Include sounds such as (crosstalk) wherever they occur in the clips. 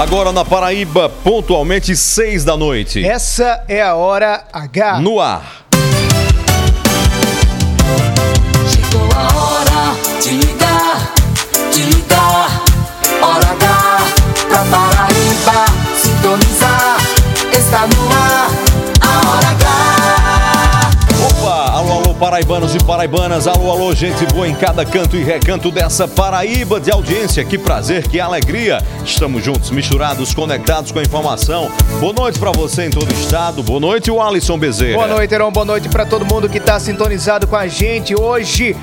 Agora na Paraíba, pontualmente seis da noite. Essa é a hora H. No ar. Chegou a hora de ligar, de ligar. Paraibanos e paraibanas. Alô, alô, gente boa em cada canto e recanto dessa Paraíba de audiência. Que prazer, que alegria. Estamos juntos, misturados, conectados com a informação. Boa noite pra você em todo o estado. Boa noite, o Alisson Bezerra. Boa noite, Heron. Boa noite para todo mundo que está sintonizado com a gente hoje.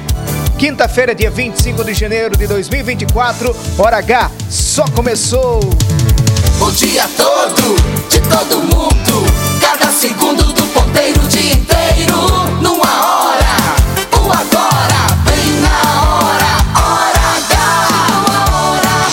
Quinta-feira, dia 25 de janeiro de 2024. Hora H só começou. O dia todo, de todo mundo. Cada segundo do ponteiro, o dia inteiro. Numa hora,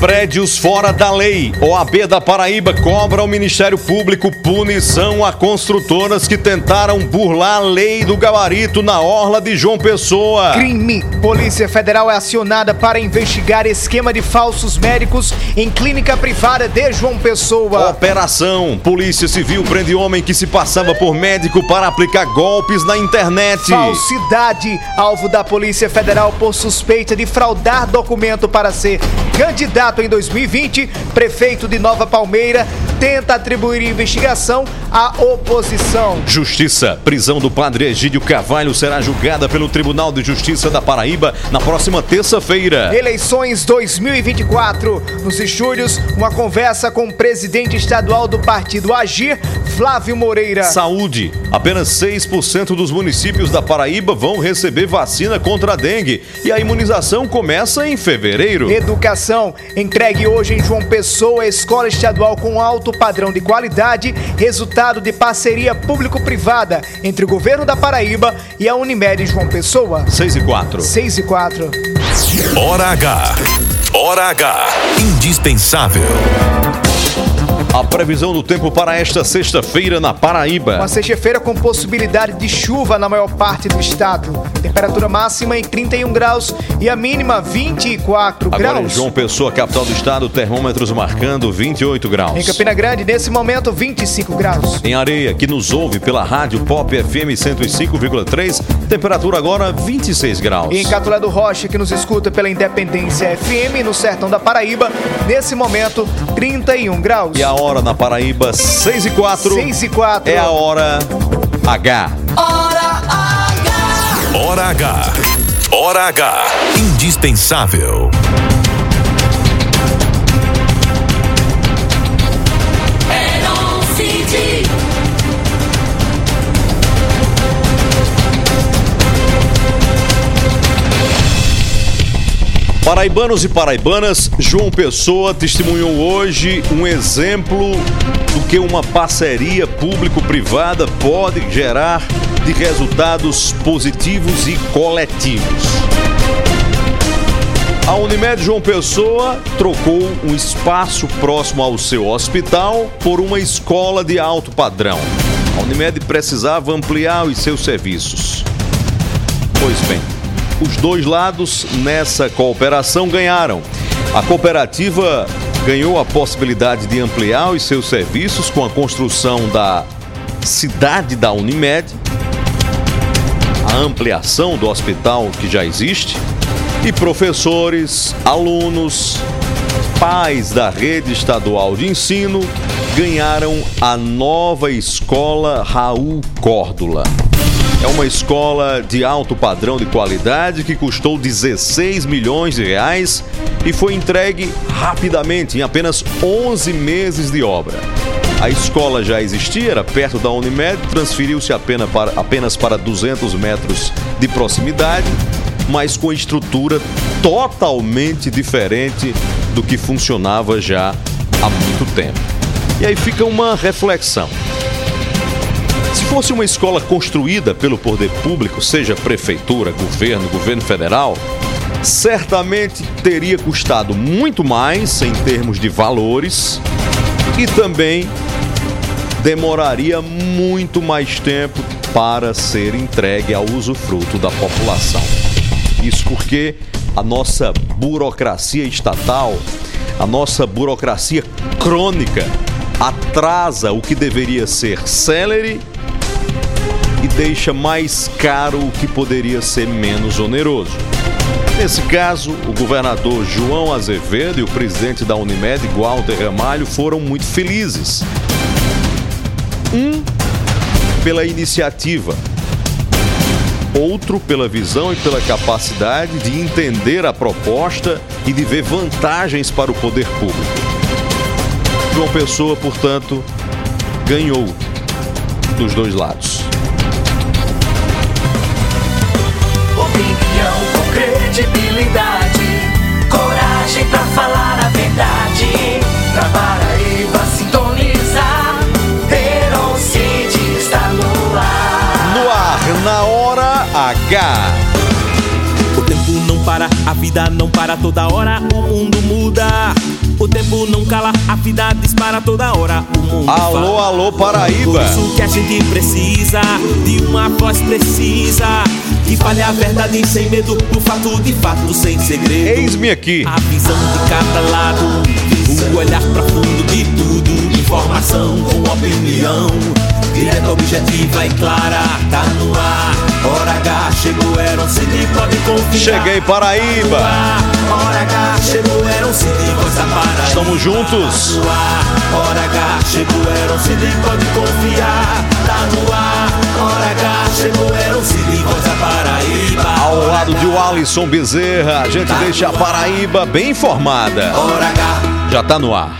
Prédios fora da lei. OAB da Paraíba cobra ao Ministério Público punição a construtoras que tentaram burlar a lei do gabarito na orla de João Pessoa. Crime. Polícia Federal é acionada para investigar esquema de falsos médicos em clínica privada de João Pessoa. Operação. Polícia Civil prende homem que se passava por médico para aplicar golpes na internet. Falsidade. Alvo da Polícia Federal por suspeita de fraudar documento para ser candidato em 2020. Prefeito de Nova Palmeira tenta atribuir investigação à oposição. Justiça. Prisão do padre Egídio Carvalho será julgada pelo Tribunal de Justiça da Paraíba na próxima terça-feira. Eleições 2024. Nos estúdios, uma conversa com o presidente estadual do partido Agir, Flávio Moreira. Saúde. Apenas 6% dos municípios da Paraíba vão receber vacina contra a dengue e a imunização começa em fevereiro. Educação. Entregue hoje em João Pessoa, escola estadual com alto padrão de qualidade, resultado de parceria público-privada entre o governo da Paraíba e a Unimed João Pessoa. 6 e 4. 6 e 4. Hora H. Hora H. Indispensável. A previsão do tempo para esta sexta-feira na Paraíba. Uma sexta-feira com possibilidade de chuva na maior parte do estado. Temperatura máxima em 31 graus e a mínima 24 Agora em graus. João Pessoa, capital do estado, termômetros marcando 28 graus. Em Campina Grande, nesse momento, 25 graus. Em Areia, que nos ouve pela rádio Pop FM 105,3, temperatura agora 26 graus. E em Catulé do Rocha, que nos escuta pela Independência FM no sertão da Paraíba, nesse momento, 31 graus. E a hora na Paraíba, 6 e 4. 6 e 4. É a hora H. Hora H. Hora H. Hora H. Indispensável. Paraibanos e paraibanas, João Pessoa testemunhou hoje um exemplo do que uma parceria público-privada pode gerar de resultados positivos e coletivos. A Unimed João Pessoa trocou um espaço próximo ao seu hospital por uma escola de alto padrão. A Unimed precisava ampliar os seus serviços. Pois bem, os dois lados nessa cooperação ganharam. A cooperativa ganhou a possibilidade de ampliar os seus serviços com a construção da cidade da Unimed, a ampliação do hospital que já existe E professores, alunos, pais da rede estadual de ensino ganharam a nova escola Raul Córdula. É uma escola de alto padrão de qualidade que custou 16 milhões de reais e foi entregue rapidamente, em apenas 11 meses de obra. A escola já existia, era perto da Unimed, transferiu-se apenas para, apenas para 200 metros de proximidade, mas com estrutura totalmente diferente do que funcionava já há muito tempo. E aí fica uma reflexão. Se fosse uma escola construída pelo poder público, seja prefeitura, governo, governo federal, certamente teria custado muito mais em termos de valores e também demoraria muito mais tempo para ser entregue ao usufruto da população. Isso porque a nossa burocracia estatal, a nossa burocracia crônica, atrasa o que deveria ser célere e deixa mais caro o que poderia ser menos oneroso. Nesse caso, o governador João Azevedo e o presidente da Unimed, Walter Ramalho, foram muito felizes. Um, pela iniciativa, outro pela visão e pela capacidade de entender a proposta e de ver vantagens para o poder público. João Pessoa, portanto, ganhou dos dois lados. Paraíba sintonizar, Heron City está no ar. No ar, na hora H. O tempo não para, a vida não para toda hora, o mundo muda. O tempo não cala, a vida dispara toda hora, o mundo Alô, fala. alô, Paraíba. Por isso que a gente precisa de uma voz precisa que fale a verdade sem medo, do fato de fato sem segredo. Eis-me aqui. A visão de cada lado, o olhar profundo de tudo, informação com opinião, direta, objetiva e clara, tá no ar. Hora H chegou, era um CD, pode confiar. Cheguei, Paraíba. Tá. Hora H chegou, era um CD, da Paraíba. Estamos juntos. Tá no ar. Hora H chegou, era um CD, pode confiar. Tá no ar. Hora H chegou, era um CD, da Paraíba. Ao Hora lado de. Alisson Bezerra, a gente deixa a Paraíba bem informada. Hora H. Já tá no ar.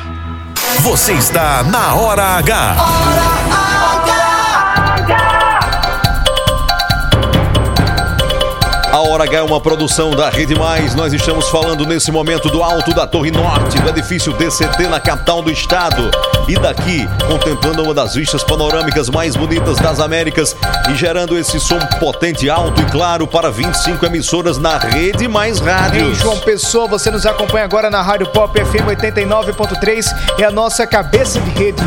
Você está na Hora H. A Hora H é uma produção da Rede Mais. Nós estamos falando nesse momento do alto da Torre Norte, do edifício DCT na capital do estado. E daqui, contemplando uma das vistas panorâmicas mais bonitas das Américas e gerando esse som potente, alto e claro para 25 emissoras na Rede Mais Rádios. João Pessoa, você nos acompanha agora na Rádio Pop FM 89.3, é a nossa cabeça de rede.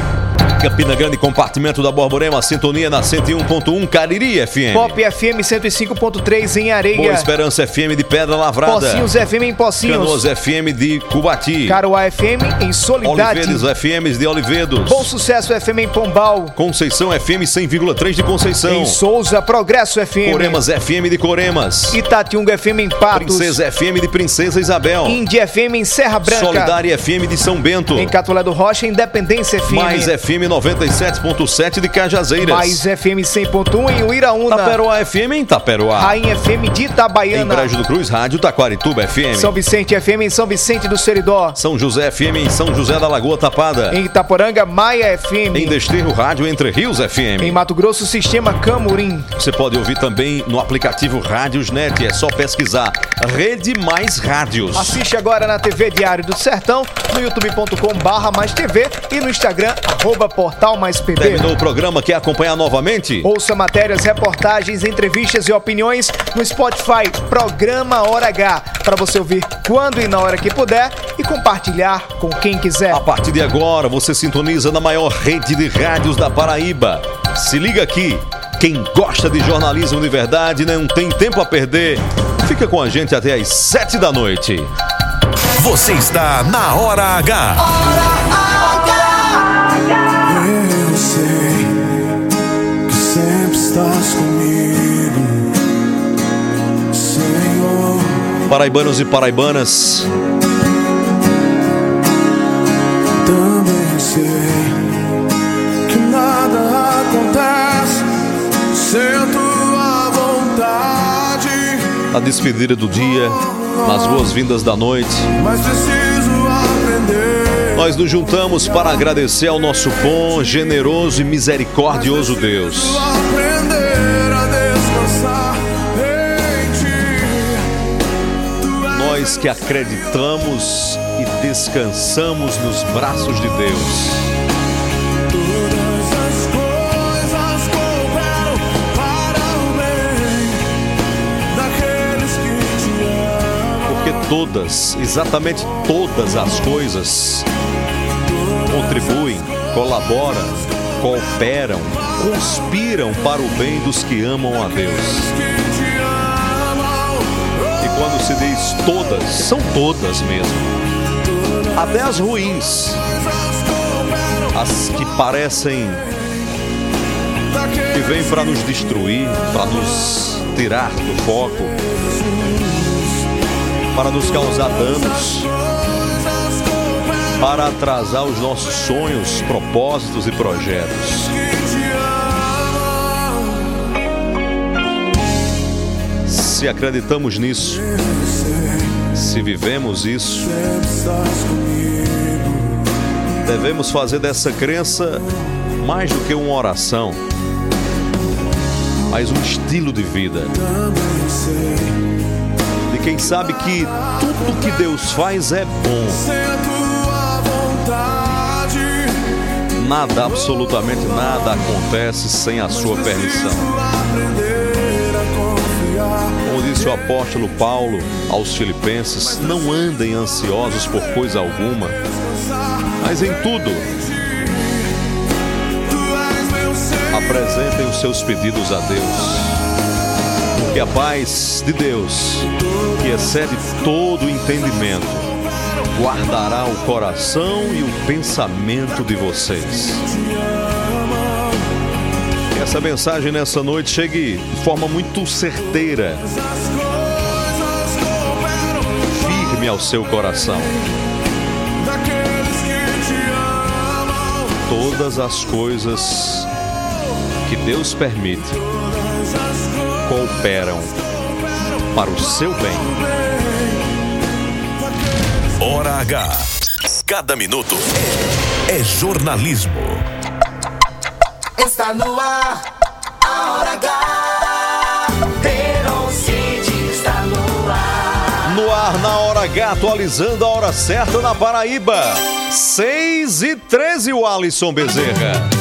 Campina Grande, compartimento da Borborema, sintonia na 101.1 Cariri FM. Pop FM 105.3 em Areia. Boa Esperança FM de Pedra Lavrada. Pocinhos FM em Pocinhos. Canoas FM de Cubati. Caruá FM em Solidade. Olivedes FM de Olivedos. Bom Sucesso FM em Pombal. Conceição FM 100,3 de Conceição. Em Souza, Progresso FM. Coremas FM de Coremas. Itatiunga FM em Patos. Princesa FM de Princesa Isabel. Indy FM em Serra Branca. Solidária FM de São Bento. Em Catolé do Rocha, Independência FM. Mais FM 97.7 de Cajazeiras. Mais FM 100.1 em Uiraúna. Taperoá FM em Taperoá. Rainha FM de Em Itabaiana. Brejo do Cruz, Rádio Taquarituba FM. São Vicente FM em São Vicente do Seridó. São José FM em São José da Lagoa Tapada. Em Itaporanga, Maia FM. Em Desterro Rádio Entre Rios FM. Em Mato Grosso, Sistema Camurim. Você pode ouvir também no aplicativo Rádiosnet, é só pesquisar Rede Mais Rádios. Assiste agora na TV Diário do Sertão, no youtube.com barra mais TV e no Instagram, arroba portal mais PB. Terminou o programa, quer acompanhar novamente? Ouça matérias, reportagens, entrevistas e opiniões no Spotify, Programa Hora H, para você ouvir quando e na hora que puder e compartilhar com quem quiser. A partir de agora, você sintoniza na maior rede de rádios da Paraíba. Se liga aqui, quem gosta de jornalismo de verdade não tem tempo a perder. Fica com a gente até às sete da noite. Você está na Hora H. Eu estás comigo, Senhor. Paraibanos e paraibanas. Também sei que nada acontece sem tua vontade. Na despedida do dia, nas boas-vindas da noite, Mas preciso aprender. nós nos juntamos para agradecer ao nosso bom, generoso e misericordioso Deus. Nós que acreditamos e descansamos nos braços de Deus. Todas exatamente todas as coisas contribuem, colaboram, cooperam, conspiram para o bem dos que amam a Deus. Quando se diz todas, são todas mesmo. Até as ruins, as que parecem que vêm para nos destruir, para nos tirar do foco, para nos causar danos, para atrasar os nossos sonhos, propósitos e projetos. Se acreditamos nisso, se vivemos isso, devemos fazer dessa crença mais do que uma oração, mas um estilo de vida. De quem sabe que tudo que Deus faz é bom. Nada, absolutamente nada acontece sem a sua permissão. Disse o apóstolo Paulo aos Filipenses, não andem ansiosos por coisa alguma, mas em tudo apresentem os seus pedidos a Deus. Porque a paz de Deus, que excede todo o entendimento, guardará o coração e o pensamento de vocês. Essa mensagem nessa noite chegue de forma muito certeira, firme ao seu coração. Todas as coisas que Deus permite cooperam para o seu bem. Hora H. Cada minuto é jornalismo. Está no ar, a hora H. Herocide está no ar. No ar, na hora H, atualizando a hora certa na Paraíba. 6 e 13, o Alisson Bezerra.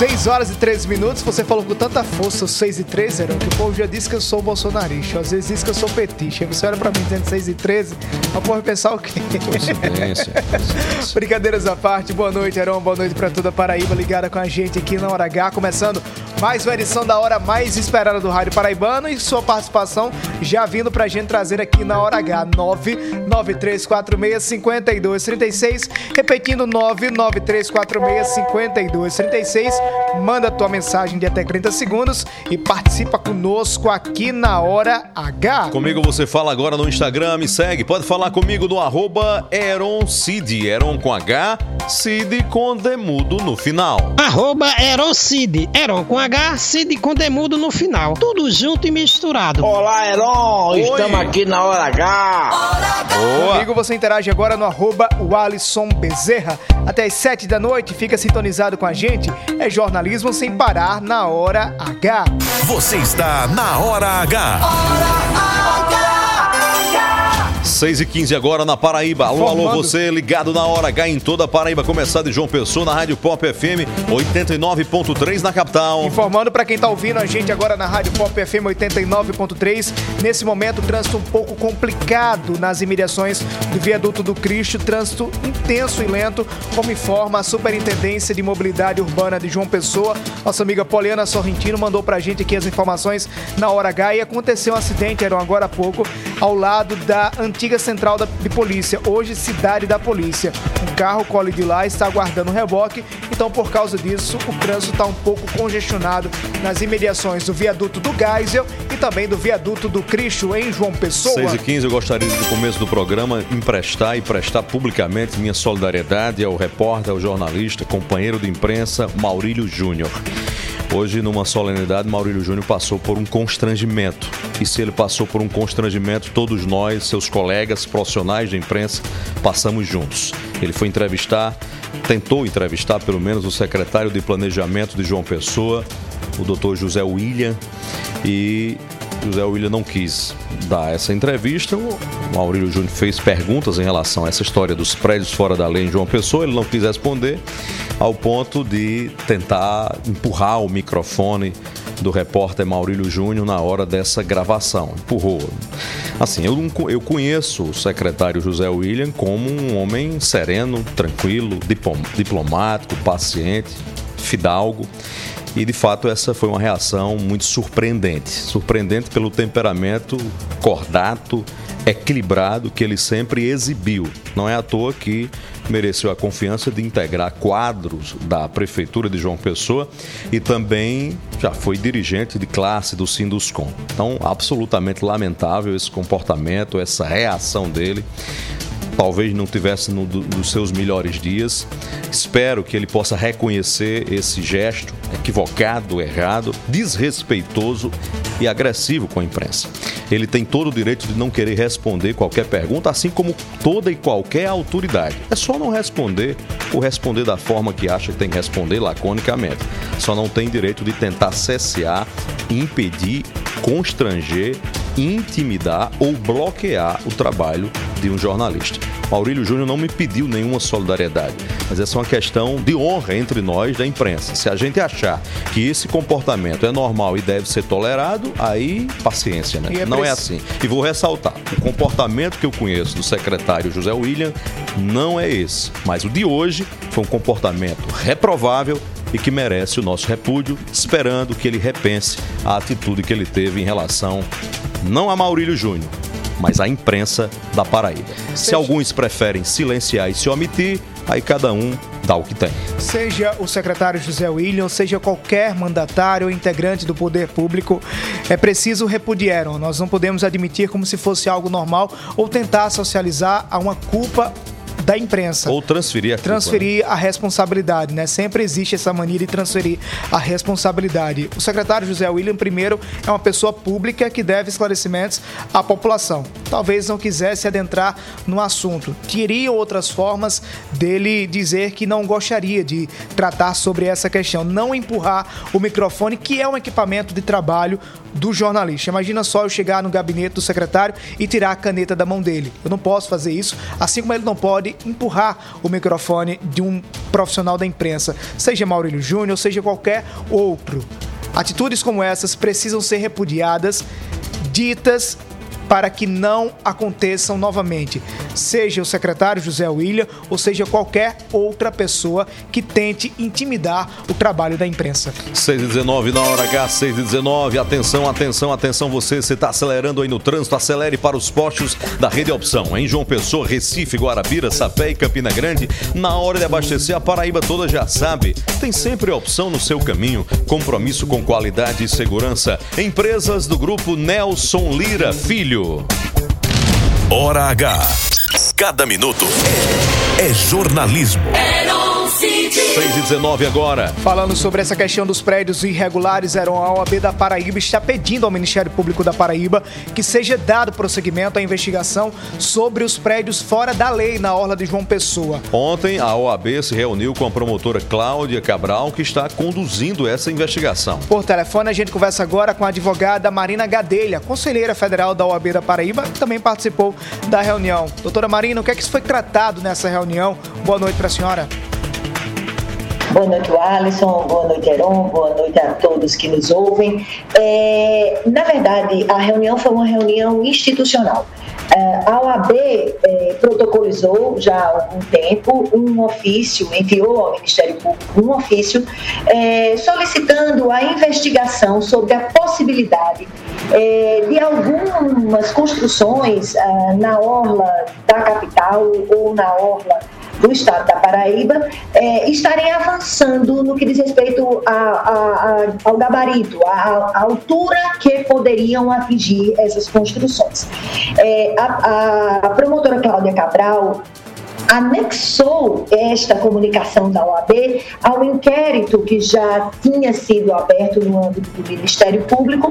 6 horas e 13 minutos, você falou com tanta força, 6 e 13, Heron, que o povo já disse que eu sou bolsonarista, às vezes diz que eu sou petista. Você olha pra mim dizendo 6 e 13, o povo vai pensar o quê? Coincidência. (laughs) Brincadeiras à parte, boa noite, Heron, boa noite pra toda a Paraíba ligada com a gente aqui na Hora H, começando mais uma edição da hora mais esperada do Rádio Paraibano e sua participação já vindo pra gente trazer aqui na Hora H, 993465236, repetindo 993465236, manda tua mensagem de até 30 segundos e participa conosco aqui na Hora H. Comigo você fala agora no Instagram, me segue. Pode falar comigo no arroba EronCid. Eron com H, Cid com demudo no final. Arroba Erocid. Eron com H, Cid com demudo no final. Tudo junto e misturado. Olá, Heron! Estamos aqui na hora H. Boa! Comigo você interage agora no arroba o Alisson Bezerra. Até às 7 da noite, fica sintonizado com a gente. É jornalismo sem parar na hora H. Você está na Hora H. 6 e 15 agora na Paraíba. Alô, alô, você ligado na hora H em toda a Paraíba. Começar de João Pessoa na Rádio Pop FM 89.3 na capital. Informando para quem tá ouvindo a gente agora na Rádio Pop FM 89.3, nesse momento trânsito um pouco complicado nas imediações do Viaduto do Cristo, trânsito intenso e lento, como informa a Superintendência de Mobilidade Urbana de João Pessoa. Nossa amiga Poliana Sorrentino mandou pra gente aqui as informações na hora H e aconteceu um acidente, eram agora há pouco, ao lado da antiga antiga central da- de polícia, hoje cidade da polícia. Um carro colhe de lá e está aguardando reboque, então por causa disso o trânsito está um pouco congestionado nas imediações do viaduto do Geisel e também do viaduto do Cristo em João Pessoa. 6 e 15 eu gostaria no começo do programa, emprestar e prestar publicamente minha solidariedade ao repórter, ao jornalista, companheiro de imprensa, Maurílio Júnior. Hoje, numa solenidade, Maurílio Júnior passou por um constrangimento. E se ele passou por um constrangimento, todos nós, seus colegas profissionais de imprensa, passamos juntos. Ele foi entrevistar, tentou entrevistar pelo menos o secretário de Planejamento de João Pessoa, o doutor José William, e José William não quis dar essa entrevista. O Maurílio Júnior fez perguntas em relação a essa história dos prédios fora da lei em João Pessoa. Ele não quis responder, ao ponto de tentar empurrar o microfone do repórter Maurílio Júnior na hora dessa gravação. Empurrou. Assim, eu, eu conheço o secretário José William como um homem sereno, tranquilo, diplom- diplomático, paciente, fidalgo. E de fato essa foi uma reação muito surpreendente. Surpreendente pelo temperamento cordato, equilibrado que ele sempre exibiu. Não é à toa que mereceu a confiança de integrar quadros da Prefeitura de João Pessoa e também já foi dirigente de classe do Sinduscom. Então, absolutamente lamentável esse comportamento, essa reação dele talvez não tivesse no do- seus melhores dias. Espero que ele possa reconhecer esse gesto equivocado, errado, desrespeitoso e agressivo com a imprensa. Ele tem todo o direito de não querer responder qualquer pergunta, assim como toda e qualquer autoridade. É só não responder ou responder da forma que acha que tem que responder laconicamente. Só não tem direito de tentar cessear, impedir, constranger, intimidar ou bloquear o trabalho de um jornalista. Maurílio Júnior não me pediu nenhuma solidariedade, mas essa é uma questão de honra entre nós da imprensa. Se a gente achar que esse comportamento é normal e deve ser tolerado, aí paciência, né? É não é assim. E vou ressaltar, o comportamento que eu conheço do secretário José William não é esse, mas o de hoje foi um comportamento reprovável e que merece o nosso repúdio, esperando que ele repense a atitude que ele teve em relação não a Maurílio Júnior, mas à imprensa da Paraíba. Se alguns preferem silenciar e se omitir, aí cada um dá o que tem. Seja o secretário José William, seja qualquer mandatário ou integrante do poder público, é preciso repudiar. Nós não podemos admitir como se fosse algo normal ou tentar socializar a uma culpa da imprensa. Ou transferir a culpa, né? transferir a responsabilidade, né? Sempre existe essa mania de transferir a responsabilidade. O secretário José William, primeiro, é uma pessoa pública que deve esclarecimentos à população. Talvez não quisesse adentrar no assunto. Teria outras formas dele dizer que não gostaria de tratar sobre essa questão. Não empurrar o microfone, que é um equipamento de trabalho do jornalista. Imagina só eu chegar no gabinete do secretário e tirar a caneta da mão dele. Eu não posso fazer isso, assim como ele não pode empurrar o microfone de um profissional da imprensa, seja Maurílio Júnior, seja qualquer outro. Atitudes como essas precisam ser repudiadas, ditas para que não aconteçam novamente, seja o secretário José William ou seja qualquer outra pessoa que tente intimidar o trabalho da imprensa. 6 e 19 na hora H, 6 e 19. Atenção, atenção, atenção. Você, você está acelerando aí no trânsito, acelere para os postos da Rede Opção. Em João Pessoa, Recife, Guarabira, Sapé e Campina Grande. Na hora de abastecer, a Paraíba toda já sabe. Tem sempre opção no seu caminho. Compromisso com qualidade e segurança. Empresas do grupo Nelson Lira Filho. Hora H. Cada minuto é jornalismo. Eram City. 6 e 19 agora. Falando sobre essa questão dos prédios irregulares, a OAB da Paraíba está pedindo ao Ministério Público da Paraíba que seja dado prosseguimento à investigação sobre os prédios fora da lei na Orla de João Pessoa. Ontem, a OAB se reuniu com a promotora Cláudia Cabral, que está conduzindo essa investigação. Por telefone, a gente conversa agora com a advogada Marina Gadelha, conselheira federal da OAB da Paraíba, que também participou da reunião. Doutora Marina, o que é que foi tratado nessa reunião? Boa noite para a senhora. Boa noite, Alisson. Boa noite, Heron. Boa noite a todos que nos ouvem. É, na verdade, a reunião foi uma reunião institucional. É, a OAB é, protocolizou já há algum tempo um ofício, enviou ao Ministério Público um ofício é, solicitando a investigação sobre a possibilidade de algumas construções na orla da capital ou na orla do estado da Paraíba é, estarem avançando no que diz respeito a- a- a- ao gabarito, à, altura que poderiam atingir essas construções. É, a promotora Cláudia Cabral anexou esta comunicação da OAB ao inquérito que já tinha sido aberto no âmbito do Ministério Público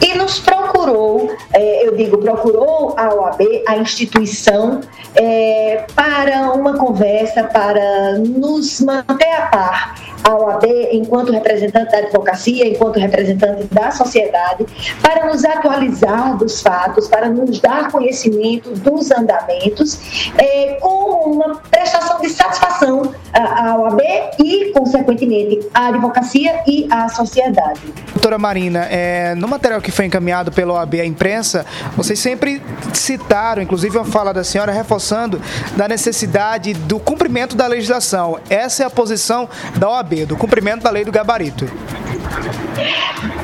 e nos procurou, eh, eu digo, procurou a OAB, a instituição, eh, para uma conversa, para nos manter a par a OAB enquanto representante da advocacia, enquanto representante da sociedade, para nos atualizar dos fatos, para nos dar conhecimento dos andamentos, eh, com uma prestação de satisfação à OAB e, consequentemente, à advocacia e à sociedade. Doutora Marina, é, no material que foi encaminhado pela OAB à imprensa, vocês sempre citaram, inclusive uma fala da senhora, reforçando da necessidade do cumprimento da legislação. Essa é a posição da OAB, do cumprimento da lei do gabarito.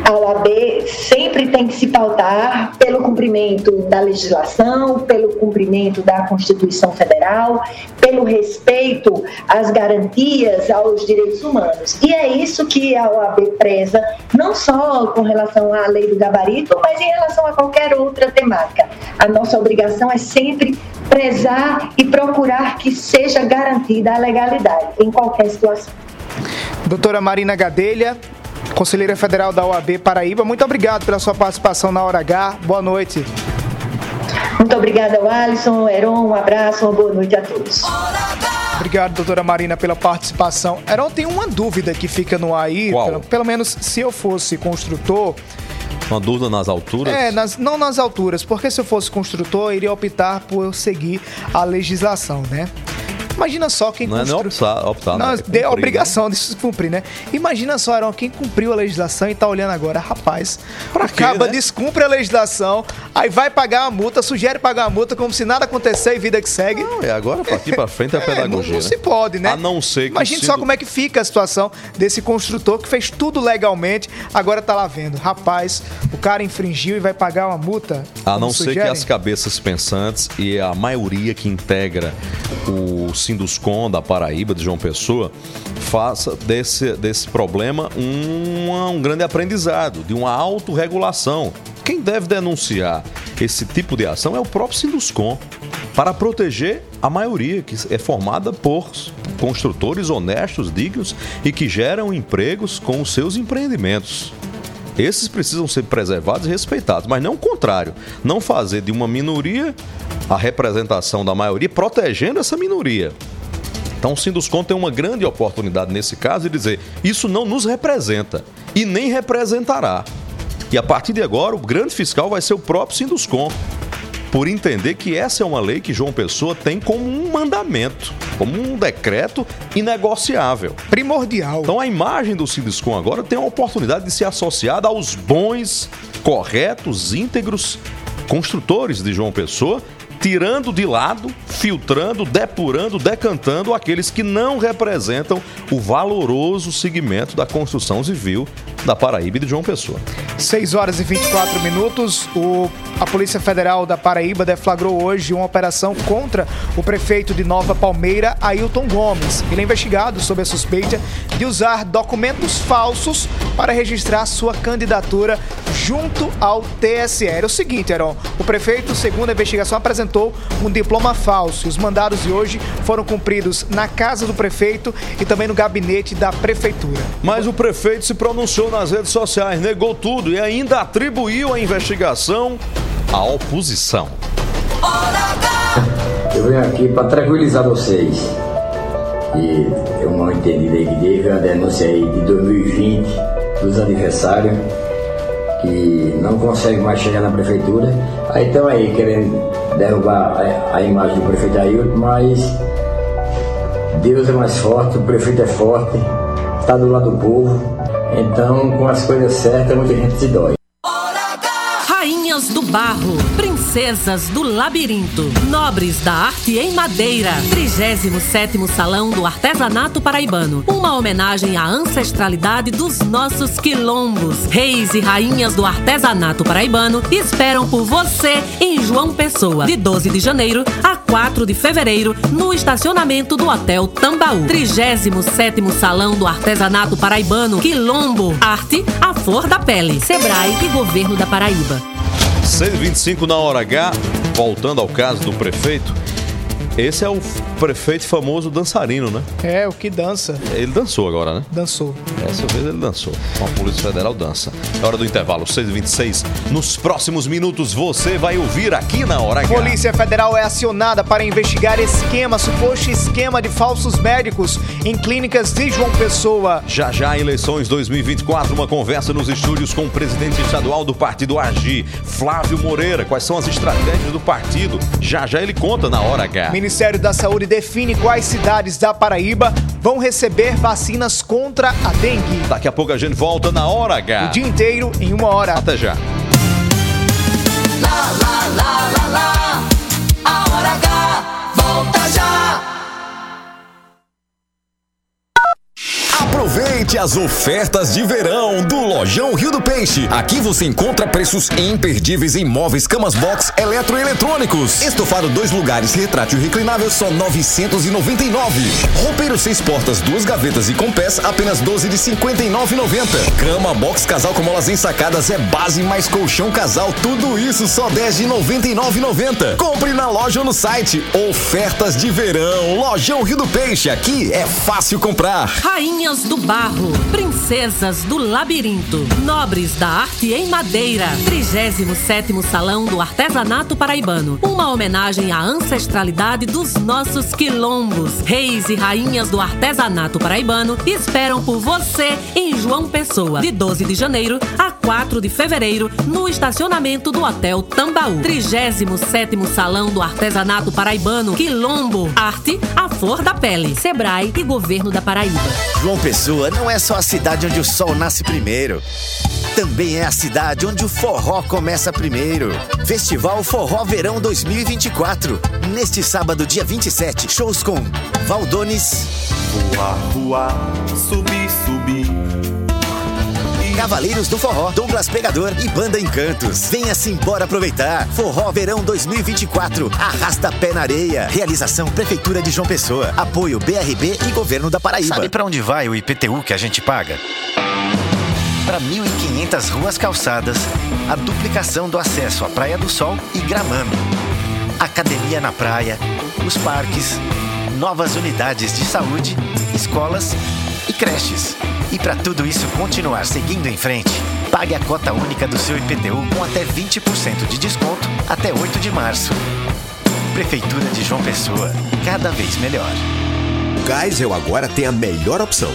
A OAB sempre tem que se pautar pelo cumprimento da legislação, pelo cumprimento da Constituição Federal, pelo respeito às garantias aos direitos humanos. E é isso que a OAB preza, não só com relação à lei do gabarito, mas em relação a qualquer outra temática. A nossa obrigação é sempre prezar e procurar que seja garantida a legalidade em qualquer situação. Doutora Marina Gadelha, conselheira federal da OAB Paraíba, muito obrigado pela sua participação na Hora H. Boa noite. Muito obrigada, Alisson, Heron, um abraço, uma boa noite a todos. Obrigado, doutora Marina, pela participação. Heron, tem uma dúvida que fica no ar aí. Pelo, pelo menos se eu fosse construtor, Uma dúvida nas alturas? É, nas- não nas alturas, porque se eu fosse construtor, eu iria optar por seguir a legislação, né? Imagina só quem Não é construiu. optar, optar Não, né? É cumprir, obrigação de se cumprir, né? Imagina só, Arão, quem cumpriu a legislação e tá olhando agora, rapaz, acaba, né? descumpre a legislação, aí vai pagar uma multa, sugere pagar uma multa como se nada aconteceu e vida que segue. Não, é agora, daqui pra frente é a É, pedagogia. não, não né? se pode, né? A não ser que Imagine o só como é que fica a situação desse construtor que fez tudo legalmente, agora tá lá vendo. Rapaz, o cara infringiu e vai pagar uma multa. A não ser que sugerem? as cabeças pensantes e a maioria que integra o Sinduscom da Paraíba, de João Pessoa, faça desse, desse problema um, um grande aprendizado, de uma autorregulação. Quem deve denunciar esse tipo de ação é o próprio Sinduscom, para proteger a maioria, que é formada por construtores honestos, dignos e que geram empregos com os seus empreendimentos. Esses precisam ser preservados e respeitados, mas não o contrário. Não fazer de uma minoria a representação da maioria, protegendo essa minoria. Então o Sinduscom tem uma grande oportunidade nesse caso de dizer: isso não nos representa e nem representará. E a partir de agora, o grande fiscal vai ser o próprio Sinduscom, por entender que essa é uma lei que João Pessoa tem como um mandamento, como um decreto inegociável. Primordial. Então a imagem do Sinduscom agora tem a oportunidade de ser associada aos bons, corretos, íntegros construtores de João Pessoa, tirando de lado, filtrando, depurando, decantando aqueles que não representam o valoroso segmento da construção civil da Paraíba e de João Pessoa. 6 horas e 24 minutos. O, a Polícia Federal da Paraíba deflagrou hoje uma operação contra o prefeito de Nova Palmeira, Ailton Gomes. Ele é investigado sob a suspeita de usar documentos falsos para registrar sua candidatura junto ao TSE. Era o seguinte, Heron, o prefeito, segundo a investigação, apresentou um diploma falso. Os mandados de hoje foram cumpridos na casa do prefeito e também no gabinete da prefeitura. Mas o prefeito se pronunciou nas redes sociais, negou tudo e ainda atribuiu a investigação à oposição. Eu venho aqui para tranquilizar vocês. E eu mal entendido aí que teve a denúncia aí de 2020 dos aniversários que não consegue mais chegar na prefeitura. Aí estão aí querendo derrubar a, a imagem do prefeito Ailton, mas Deus é mais forte, o prefeito é forte, está do lado do povo. Então, com as coisas certas, muita gente se dói. Rainhas do Barro, princesas do Labirinto, Nobres da Arte em Madeira, 37º Salão do Artesanato Paraibano, uma homenagem à ancestralidade dos nossos quilombos. Reis e rainhas do artesanato paraibano esperam por você em João Pessoa, de 12 de janeiro a 4 de fevereiro, no estacionamento do Hotel Tambaú. 37º Salão do Artesanato Paraibano, Quilombo, Arte, a Flor da Pele, Sebrae e Governo da Paraíba. 6h25 na hora H, voltando ao caso do prefeito. Esse é o prefeito famoso dançarino, né? É, o que dança. Ele dançou agora, né? Dançou. Dessa vez ele dançou. Com a Polícia Federal dança. É hora do intervalo, 6h26. Nos próximos minutos você vai ouvir aqui na Hora H. Polícia Federal é acionada para investigar esquema, suposto esquema de falsos médicos em clínicas de João Pessoa. Já já, eleições 2024, uma conversa nos estúdios com o presidente estadual do partido AGI, Flávio Moreira. Quais são as estratégias do partido? Já já ele conta na Hora H. Ministério da Saúde define quais cidades da Paraíba vão receber vacinas contra a dengue. Daqui a pouco a gente volta na Hora H. O dia inteiro em uma hora. Até já. Lá, lá, lá, lá, lá. A hora H Aproveite as ofertas de verão do Lojão Rio do Peixe. Aqui você encontra preços imperdíveis em móveis, camas box, eletroeletrônicos. Estofado dois lugares, retrátil reclinável, só 999. Roupeiro seis portas, duas gavetas e com pés, apenas 12 de 59,90. Cama box casal com molas ensacadas é base mais colchão casal, tudo isso só 10 de 99,90. Compre na loja ou no site. Ofertas de verão. Lojão Rio do Peixe. Aqui é fácil comprar. Rainhas do Barro, Princesas do Labirinto, Nobres da Arte em Madeira, 37º Salão do Artesanato Paraibano, uma homenagem à ancestralidade dos nossos quilombos. Reis e rainhas do artesanato paraibano esperam por você em João Pessoa, de 12 de janeiro a 4 de fevereiro, no estacionamento do Hotel Tambaú. 37º Salão do Artesanato Paraibano, Quilombo, Arte, a Flor da Pele, Sebrae e Governo da Paraíba. João Pessoa não é só a cidade onde o sol nasce primeiro. Também é a cidade onde o forró começa primeiro. Festival Forró Verão 2024. Neste sábado, dia 27, shows com Valdones, Voar, voar, subir, subir. Cavaleiros do Forró, Douglas Pegador e Banda Encantos. Venha-se embora aproveitar. Forró Verão 2024. Arrasta pé na areia. Realização Prefeitura de João Pessoa. Apoio BRB e Governo da Paraíba. Sabe pra onde vai o IPTU que a gente paga? Para 1.500 ruas calçadas, a duplicação do acesso à Praia do Sol e Gramame, academia na praia, os parques, novas unidades de saúde, escolas e creches. E para tudo isso continuar seguindo em frente, pague a cota única do seu IPTU com até 20% de desconto até 8 de março. Prefeitura de João Pessoa, cada vez melhor. O Geisel agora tem a melhor opção.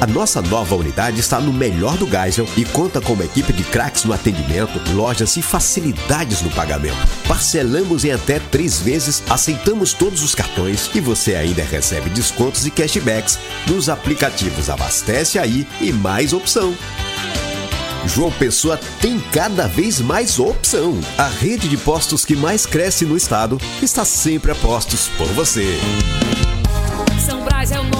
A nossa nova unidade está no melhor do Geisel e conta com uma equipe de craques no atendimento, lojas e facilidades no pagamento. Parcelamos em até três vezes, aceitamos todos os cartões e você ainda recebe descontos e cashbacks nos aplicativos Abastece Aí e Mais Opção. João Pessoa tem cada vez mais opção. A rede de postos que mais cresce no estado está sempre a postos por você. São Brás é o nome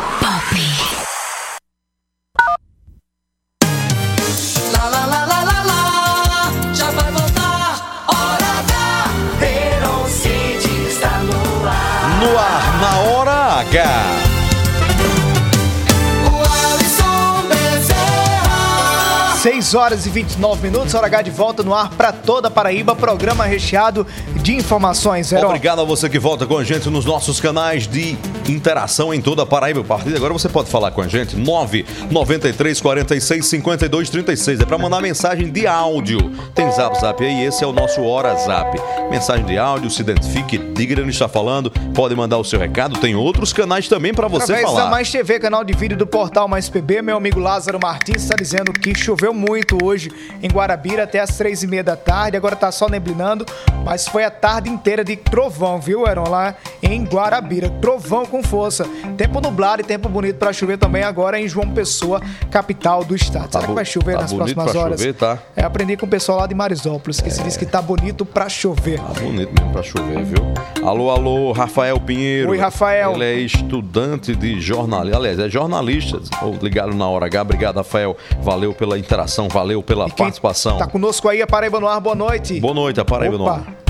6 6 horas e 29 minutos, hora H de volta no ar para toda a Paraíba, programa recheado de informações. Heron. Obrigado a você que volta com a gente nos nossos canais de interação em toda a Paraíba. A partir de agora você pode falar com a gente. 993 46 52 36. É para mandar mensagem de áudio. Tem zap zap aí, esse é o nosso Hora Zap. Mensagem de áudio, se identifique, diga onde está falando, pode mandar o seu recado. Tem outros canais também para você Através falar. da Mais TV, canal de vídeo do portal Mais PB, meu amigo Lázaro Martins está dizendo que choveu muito hoje em Guarabira até as três e meia da tarde. Agora tá só neblinando, mas foi a tarde inteira de trovão, viu, Heron? Lá em Guarabira. Trovão com força. Tempo nublado e tempo bonito para chover também agora em João Pessoa, capital do estado. Será que vai chover tá nas próximas horas? chover, tá? É, aprendi com o pessoal lá de Marisópolis, que se diz que tá bonito pra chover. Tá bonito mesmo pra chover, viu? Alô, alô, Rafael Pinheiro. Oi, Rafael. Ele é estudante de jornalismo. Aliás, é jornalista. Ligado na hora H. Obrigado, Rafael. Valeu pela interação, valeu pela participação. Tá conosco aí a Paraíba no ar, boa noite. Boa noite, a Paraíba no Opa. ar.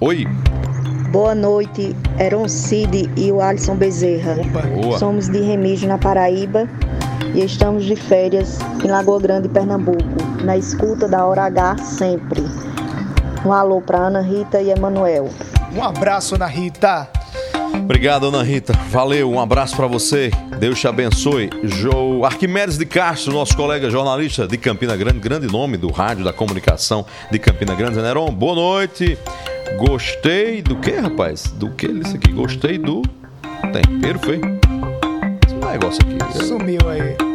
Oi. Boa noite, Eron Cid e o Alisson Bezerra. Boa. Somos de Remígio, na Paraíba, e estamos de férias em Lagoa Grande, Pernambuco, na escuta da Hora H sempre. Um alô para Ana Rita e Emanuel. Um abraço, Ana Rita. Obrigado, Ana Rita. Valeu, um abraço pra você. Deus te abençoe. Jo Arquimedes de Castro, nosso colega jornalista de Campina Grande, grande nome do rádio da comunicação de Campina Grande. Neron, boa noite. Gostei do que, rapaz? Do que isso aqui? Gostei do tempero, foi? Esse negócio aqui. eu Sumiu aí.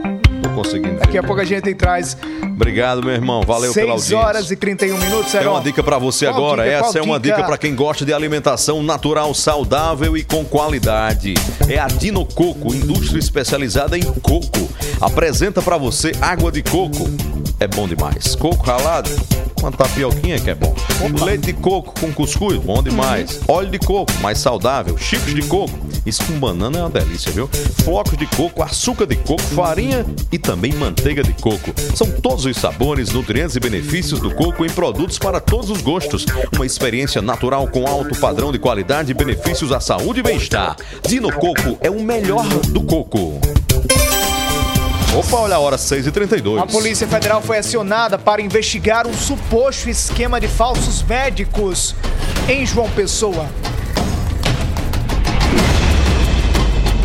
Tô conseguindo. Daqui a pouco a gente traz Obrigado, meu irmão. Valeu pela 6 audiência. horas e 31 minutos, Tem Heron. uma dica pra você Qual agora. dica? Essa Qual é uma dica? dica pra quem gosta de alimentação natural, saudável e com qualidade. É a Dino Coco, indústria especializada em coco. Apresenta pra você água de coco. É bom demais. Coco ralado, uma tapioquinha que é bom. Leite de coco com cuscuz, bom demais. Óleo de coco, mais saudável. Chips de coco. Isso com banana é uma delícia, viu? Flocos de coco, açúcar de coco, farinha e também manteiga de coco. São todos os sabores, nutrientes e benefícios do coco em produtos para todos os gostos. Uma experiência natural com alto padrão de qualidade e benefícios à saúde e bem-estar. Dino Coco é o melhor do coco. Opa, olha a hora, 6h32. A Polícia Federal foi acionada para investigar um suposto esquema de falsos médicos em João Pessoa.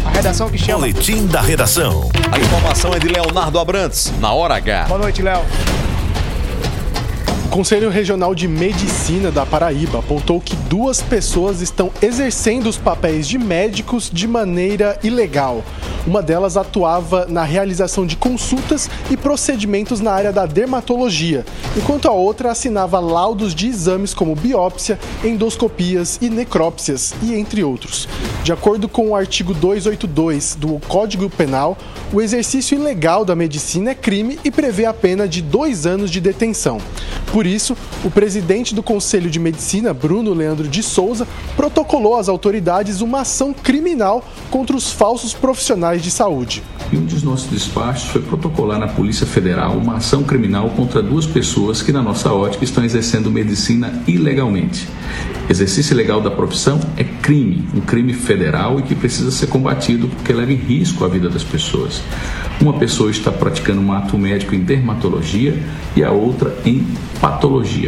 A redação que chama. Boletim da redação. A informação é de Leonardo Abrantes, na hora H. Boa noite, Léo. Conselho Regional de Medicina da Paraíba apontou que duas pessoas estão exercendo os papéis de médicos de maneira ilegal. Uma delas atuava na realização de consultas e procedimentos na área da dermatologia, enquanto a outra assinava laudos de exames como biópsia, endoscopias e necrópsias, e entre outros. De acordo com o artigo 282 do Código Penal, o exercício ilegal da medicina é crime e prevê a pena de dois anos de detenção. Por isso, o presidente do Conselho de Medicina, Bruno Leandro de Souza, protocolou às autoridades uma ação criminal contra os falsos profissionais de saúde. E um dos nossos despachos foi protocolar na Polícia Federal uma ação criminal contra duas pessoas que, na nossa ótica, estão exercendo medicina ilegalmente. Exercício ilegal da profissão é crime, um crime federal e que precisa ser combatido porque leva em risco a vida das pessoas. Uma pessoa está praticando um ato médico em dermatologia e a outra em patologia,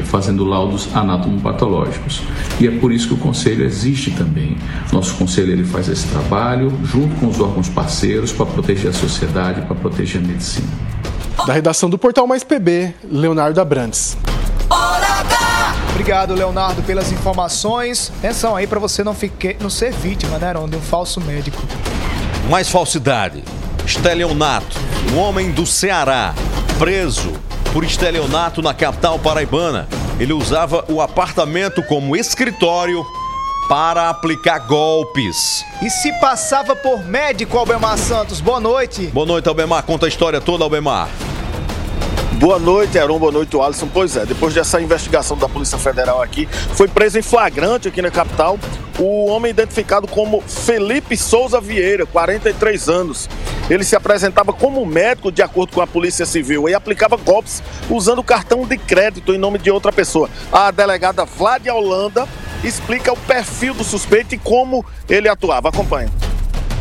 fazendo laudos anatomopatológicos. E é por isso que o conselho existe também. Nosso conselho ele faz esse trabalho junto com os órgãos parceiros para proteger a sociedade, para proteger a medicina. Da redação do Portal Mais PB, Leonardo Abrantes. Obrigado, Leonardo, pelas informações. Atenção aí para você não, fique, não ser vítima, né, Heron, de um falso médico. Mais falsidade. Estelionato, um homem do Ceará, preso por estelionato na capital paraibana. Ele usava o apartamento como escritório para aplicar golpes. E se passava por médico, Albemar Santos, boa noite. Boa noite, Albemar. Conta a história toda, Albemar. Boa noite, Heron. Boa noite, Alisson. Pois é, depois dessa investigação da Polícia Federal aqui, foi preso em flagrante aqui na capital o homem identificado como Felipe Souza Vieira, 43 anos. Ele se apresentava como médico, de acordo com a Polícia Civil, e aplicava golpes usando cartão de crédito em nome de outra pessoa. A delegada Vladia Holanda explica o perfil do suspeito e como ele atuava. Acompanhe.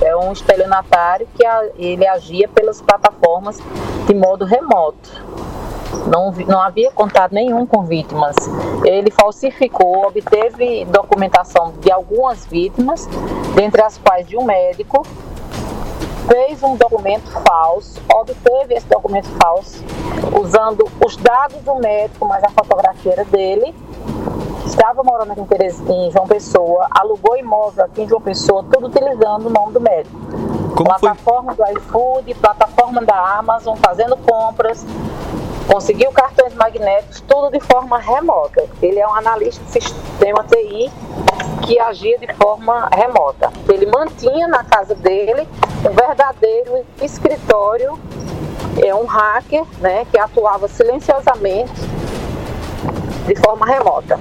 é um estelionatário que ele agia pelas plataformas de modo remoto. Não, não havia contato nenhum com vítimas. Ele falsificou, obteve documentação de algumas vítimas, dentre as quais de um médico, fez um documento falso, obteve esse documento falso usando os dados do médico, mas a fotografia dele. Estava morando aqui em, João Pessoa, alugou imóvel aqui em João Pessoa, tudo utilizando o nome do médico. Como plataforma do iFood, plataforma da Amazon, fazendo compras, conseguiu cartões magnéticos, tudo de forma remota. Ele é um analista de sistema TI que agia de forma remota. Ele mantinha na casa dele um verdadeiro escritório, é um hacker, né, que atuava silenciosamente de forma remota.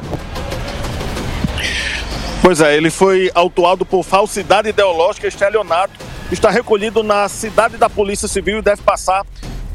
Pois é, ele foi autuado por falsidade ideológica e estelionato. Está recolhido na cidade da Polícia Civil e deve passar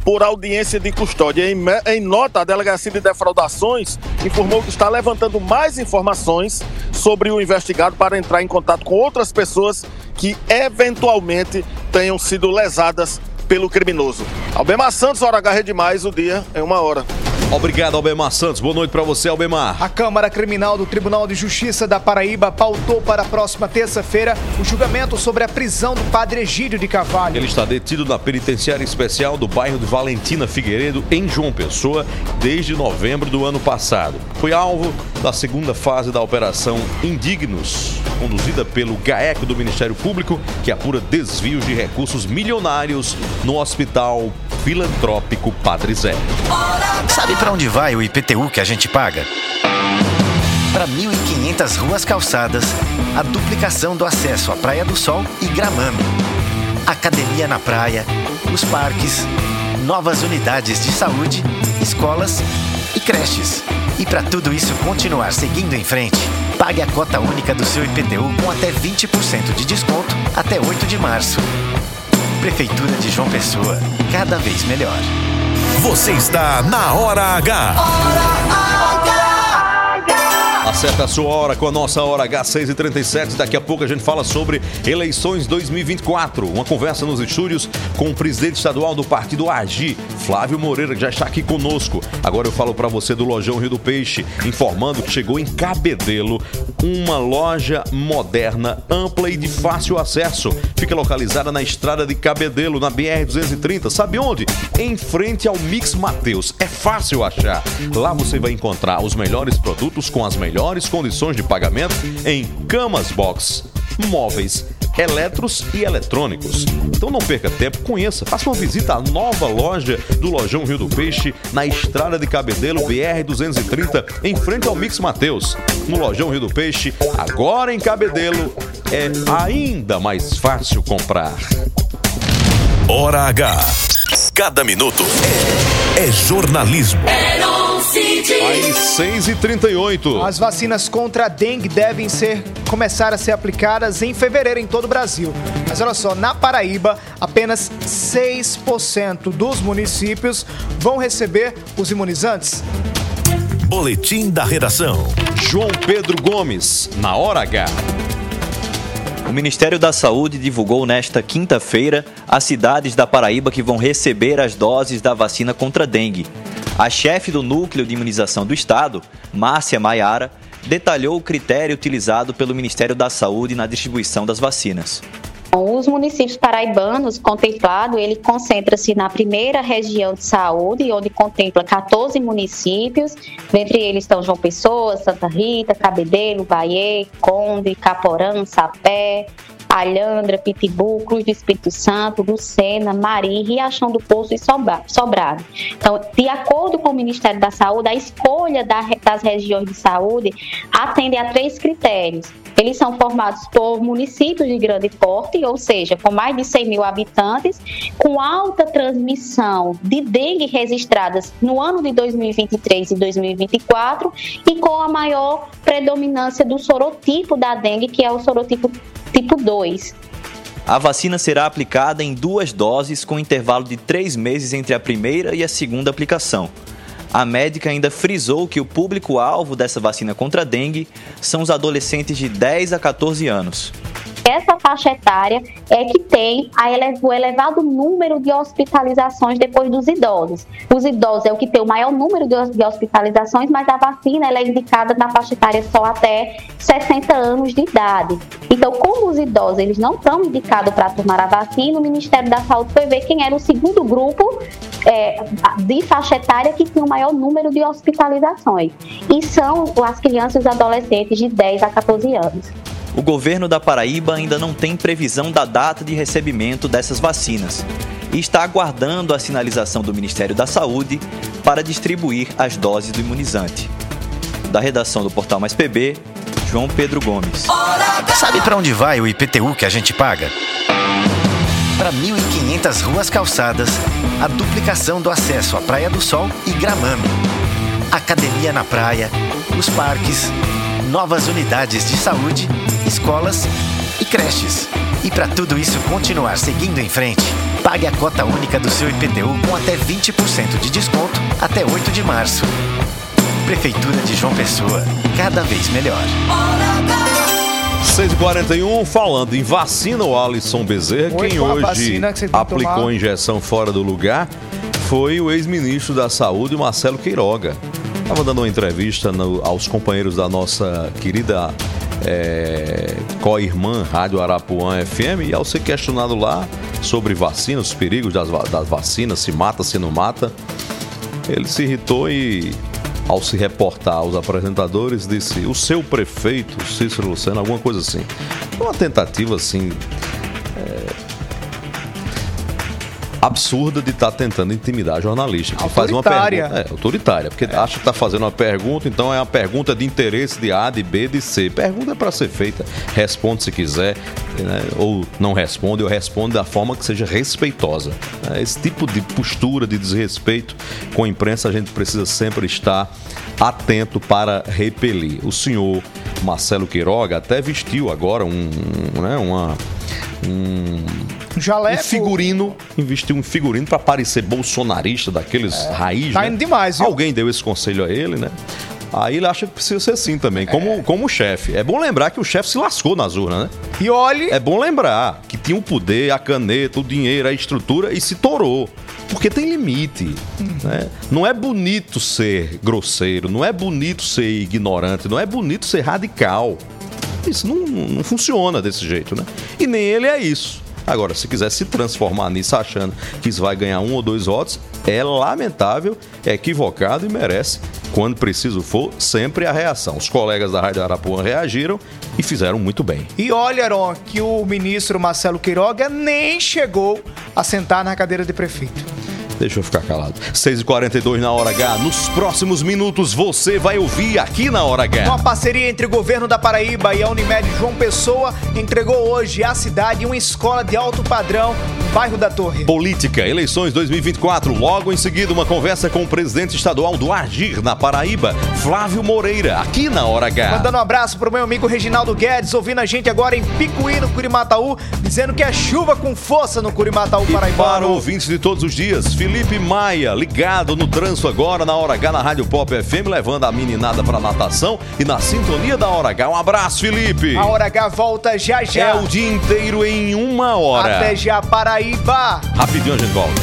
por audiência de custódia. Em, em, nota, a Delegacia de Defraudações informou que está levantando mais informações sobre o investigado para entrar em contato com outras pessoas que eventualmente tenham sido lesadas pelo criminoso. Albemar Santos, hora H demais, o dia em uma hora. Obrigado, Albemar Santos. Boa noite para você, Albemar. A Câmara Criminal do Tribunal de Justiça da Paraíba pautou para a próxima terça-feira o julgamento sobre a prisão do padre Egídio de Carvalho. Ele está detido na penitenciária especial do bairro de Valentina Figueiredo, em João Pessoa, desde novembro do ano passado. Foi alvo da segunda fase da Operação Indignos, conduzida pelo GAEC do Ministério Público, que apura desvios de recursos milionários no Hospital Filantrópico Padre Zé. Sabe para onde vai o IPTU que a gente paga? Para 1.500 ruas calçadas, a duplicação do acesso à Praia do Sol e Gramame, academia na praia, os parques, novas unidades de saúde, escolas e creches. E para tudo isso continuar seguindo em frente, pague a cota única do seu IPTU com até 20% de desconto até 8 de março. Prefeitura de João Pessoa, cada vez melhor. Você está na Hora H. Acerta a sua hora com a nossa Hora H637. Daqui a pouco a gente fala sobre eleições 2024. Uma conversa nos estúdios com o presidente estadual do partido AGI, Flávio Moreira, que já está aqui conosco. Agora eu falo para você do Lojão Rio do Peixe, informando que chegou em Cabedelo uma loja moderna, ampla e de fácil acesso. Fica localizada na estrada de Cabedelo, na BR-230. Sabe onde? Em frente ao Mix Mateus. É fácil achar. Lá você vai encontrar os melhores produtos com as melhores condições de pagamento em camas box, móveis, eletros e eletrônicos. Então não perca tempo, conheça, faça uma visita à nova loja do Lojão Rio do Peixe, na estrada de Cabedelo BR 230, em frente ao Mix Mateus. No Lojão Rio do Peixe, agora em Cabedelo, é ainda mais fácil comprar. Hora H. Cada minuto é, é jornalismo. Aí, 6 e 38 As vacinas contra a dengue devem ser começar a ser aplicadas em fevereiro em todo o Brasil. Mas olha só, na Paraíba, apenas 6% dos municípios vão receber os imunizantes. Boletim da redação. João Pedro Gomes, na hora H. O Ministério da Saúde divulgou nesta quinta-feira as cidades da Paraíba que vão receber as doses da vacina contra a dengue. A chefe do Núcleo de Imunização do Estado, Márcia Maiara, detalhou o critério utilizado pelo Ministério da Saúde na distribuição das vacinas. Os municípios paraibanos contemplados, ele concentra-se na primeira região de saúde, onde contempla 14 municípios, dentre eles estão João Pessoa, Santa Rita, Cabedelo, Bahia, Conde, Caporã, Sapé, Alhandra, Pitbull, Cruz do Espírito Santo, Lucena, Mari, Riachão do Poço e Sobrado. Então, de acordo com o Ministério da Saúde, a escolha das regiões de saúde atende a três critérios. Eles são formados por municípios de grande porte, ou seja, com mais de 100 mil habitantes, com alta transmissão de dengue registradas no ano de 2023 e 2024 e com a maior predominância do sorotipo da dengue, que é o sorotipo tipo 2. A vacina será aplicada em duas doses com intervalo de três meses entre a primeira e a segunda aplicação. A médica ainda frisou que o público-alvo dessa vacina contra a dengue são os adolescentes de 10 a 14 anos. Essa faixa etária é que tem o elevado número de hospitalizações depois dos idosos. Os idosos é o que tem o maior número de, de hospitalizações, mas a vacina é indicada na faixa etária só até 60 anos de idade. Então, como os idosos eles não estão indicados para tomar a vacina, o Ministério da Saúde foi ver quem era o segundo grupo é, de faixa etária que tinha o maior número de hospitalizações. E são as crianças e adolescentes de 10 a 14 anos. O governo da Paraíba ainda não tem previsão da data de recebimento dessas vacinas e está aguardando a sinalização do Ministério da Saúde para distribuir as doses do imunizante. Da redação do Portal Mais PB, João Pedro Gomes. Sabe para onde vai o IPTU que a gente paga? Para 1.500 ruas calçadas, a duplicação do acesso à Praia do Sol e Gramame, academia na praia, os parques, novas unidades de saúde, escolas e creches. E para tudo isso continuar seguindo em frente, pague a cota única do seu IPTU com até 20% de desconto até 8 de março. Prefeitura de João Pessoa, cada vez melhor. 6h41, falando em vacina, o Alisson Bezerra, quem a hoje que aplicou tomar? injeção fora do lugar foi o ex-ministro da Saúde, Marcelo Queiroga. Estava dando uma entrevista no- aos companheiros da nossa querida é, co-irmã Rádio Arapuã FM e ao ser questionado lá sobre vacina, os perigos das, das vacinas, se mata, se não mata, ele se irritou e, ao se reportar aos apresentadores, disse: o seu prefeito, Cícero Lucena, alguma coisa assim. Uma tentativa assim. Absurda de estar tentando intimidar a jornalista. Que faz uma pergunta. É, autoritária. Porque acha que está fazendo uma pergunta, então é uma pergunta de interesse de A, de B, de C. Pergunta é para ser feita. Responde se quiser, né? ou não responde, ou responde da forma que seja respeitosa. É, Esse tipo de postura de desrespeito com a imprensa a gente precisa sempre estar atento para repelir. O senhor Marcelo Queiroga até vestiu agora um, né, uma, um, Jaleco. um figurino, investiu um figurino para parecer bolsonarista daqueles raiz. tá né? indo demais, viu? Alguém deu esse conselho a ele, né? Aí ele acha que precisa ser assim também, como, como chefe. É bom lembrar que o chefe se lascou nas urnas, né? E olhe. É bom lembrar que tinha o poder, a caneta, o dinheiro, a estrutura e se torou. Porque tem limite. Né? Não é bonito ser grosseiro, não é bonito ser ignorante, não é bonito ser radical. Isso não, não funciona desse jeito, né? E nem ele é isso. Agora, se quiser se transformar nisso achando que isso vai ganhar um ou dois votos, é lamentável, é equivocado e merece, quando preciso for, sempre a reação. Os colegas da Rádio Arapuã reagiram e fizeram muito bem. E olha, Aron, que o ministro Marcelo Queiroga nem chegou a sentar na cadeira de prefeito. Deixa eu ficar calado. 6h42 na hora H. Nos próximos minutos você vai ouvir aqui na hora H. Uma parceria entre o governo da Paraíba e a Unimed João Pessoa entregou hoje à cidade uma escola de alto padrão no bairro da Torre. Política, eleições 2024. Logo em seguida, uma conversa com o presidente estadual do Agir, na Paraíba, Flávio Moreira, aqui na Hora H. Mandando um abraço pro meu amigo Reginaldo Guedes, ouvindo a gente agora em Picuí, no Curimataú, dizendo que é chuva com força no Curimataú Para Paraibano. ouvintes de todos os dias, Felipe Maia, ligado no trânsito agora na Hora H na Rádio Pop FM, levando a meninada pra natação e na sintonia da Hora H. Um abraço, Felipe! A Hora H volta já já. É o dia inteiro em uma hora. Até já, Paraíba. Rapidinho a gente volta.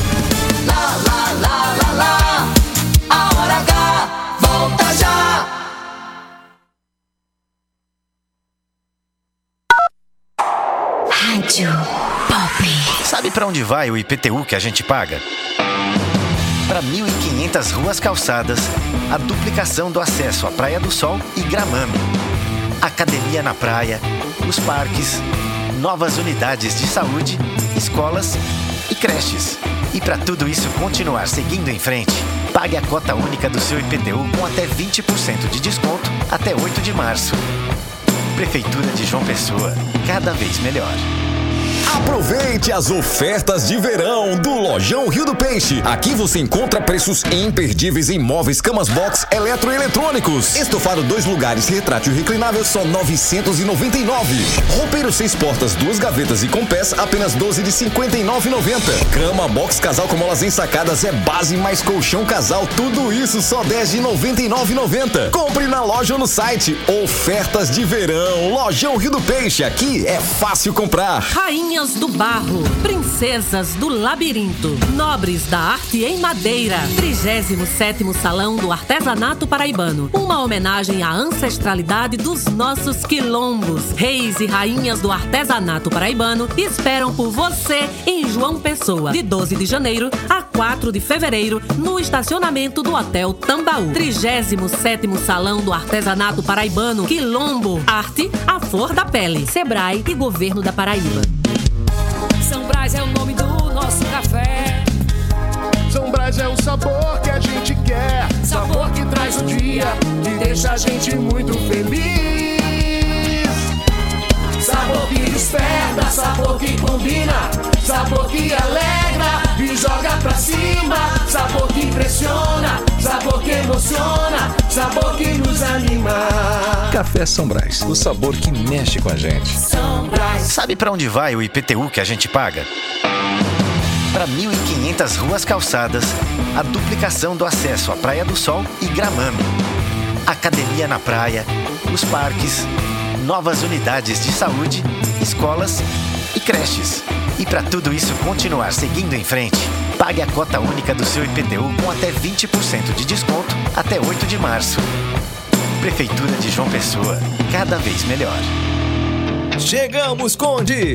Lá, lá, lá, lá, lá. A hora H volta já. Rádio Pop. Sabe para onde vai o IPTU que a gente paga? Para 1.500 ruas calçadas, a duplicação do acesso à Praia do Sol e Gramame, academia na praia, os parques, novas unidades de saúde, escolas e creches. E para tudo isso continuar seguindo em frente, pague a cota única do seu IPTU com até 20% de desconto até 8 de março. Prefeitura de João Pessoa, cada vez melhor. Aproveite as ofertas de verão do Lojão Rio do Peixe. Aqui você encontra preços imperdíveis em móveis, camas box, eletroeletrônicos. Estofado dois lugares, retrátil reclinável só 999. Roupeiro seis portas, duas gavetas e com pés apenas 12 de 59,90. Cama box casal com molas ensacadas é base mais colchão casal, tudo isso só 10 de 99,90. Compre na loja ou no site. Ofertas de verão, Lojão Rio do Peixe. Aqui é fácil comprar. Rainhas do Barro, Princesas do Labirinto, Nobres da Arte em Madeira, 37 Salão do Artesanato Paraibano. Uma homenagem à ancestralidade dos nossos quilombos. Reis e rainhas do artesanato paraibano esperam por você em João Pessoa, de 12 de janeiro a 4 de fevereiro, no estacionamento do Hotel Tambaú. 37 Salão do Artesanato Paraibano, Quilombo, Arte, a Flor da Pele, Sebrae e Governo da Paraíba. Brás é o nome do nosso café. São Brás é o sabor que a gente quer. Sabor que traz o dia, que deixa a gente muito feliz. Sabor que desperta, sabor que combina, sabor que alegra e joga pra cima. Sabor que impressiona, sabor que emociona, sabor que nos anima. Café São Brás, o sabor que mexe com a gente. São Brás. Sabe pra onde vai o IPTU que a gente paga? Para 1.500 ruas calçadas, a duplicação do acesso à Praia do Sol e Gramame. Academia na praia, os parques, novas unidades de saúde, escolas e creches. E para tudo isso continuar seguindo em frente, pague a cota única do seu IPTU com até 20% de desconto até 8 de março. Prefeitura de João Pessoa, cada vez melhor. Chegamos, Conde!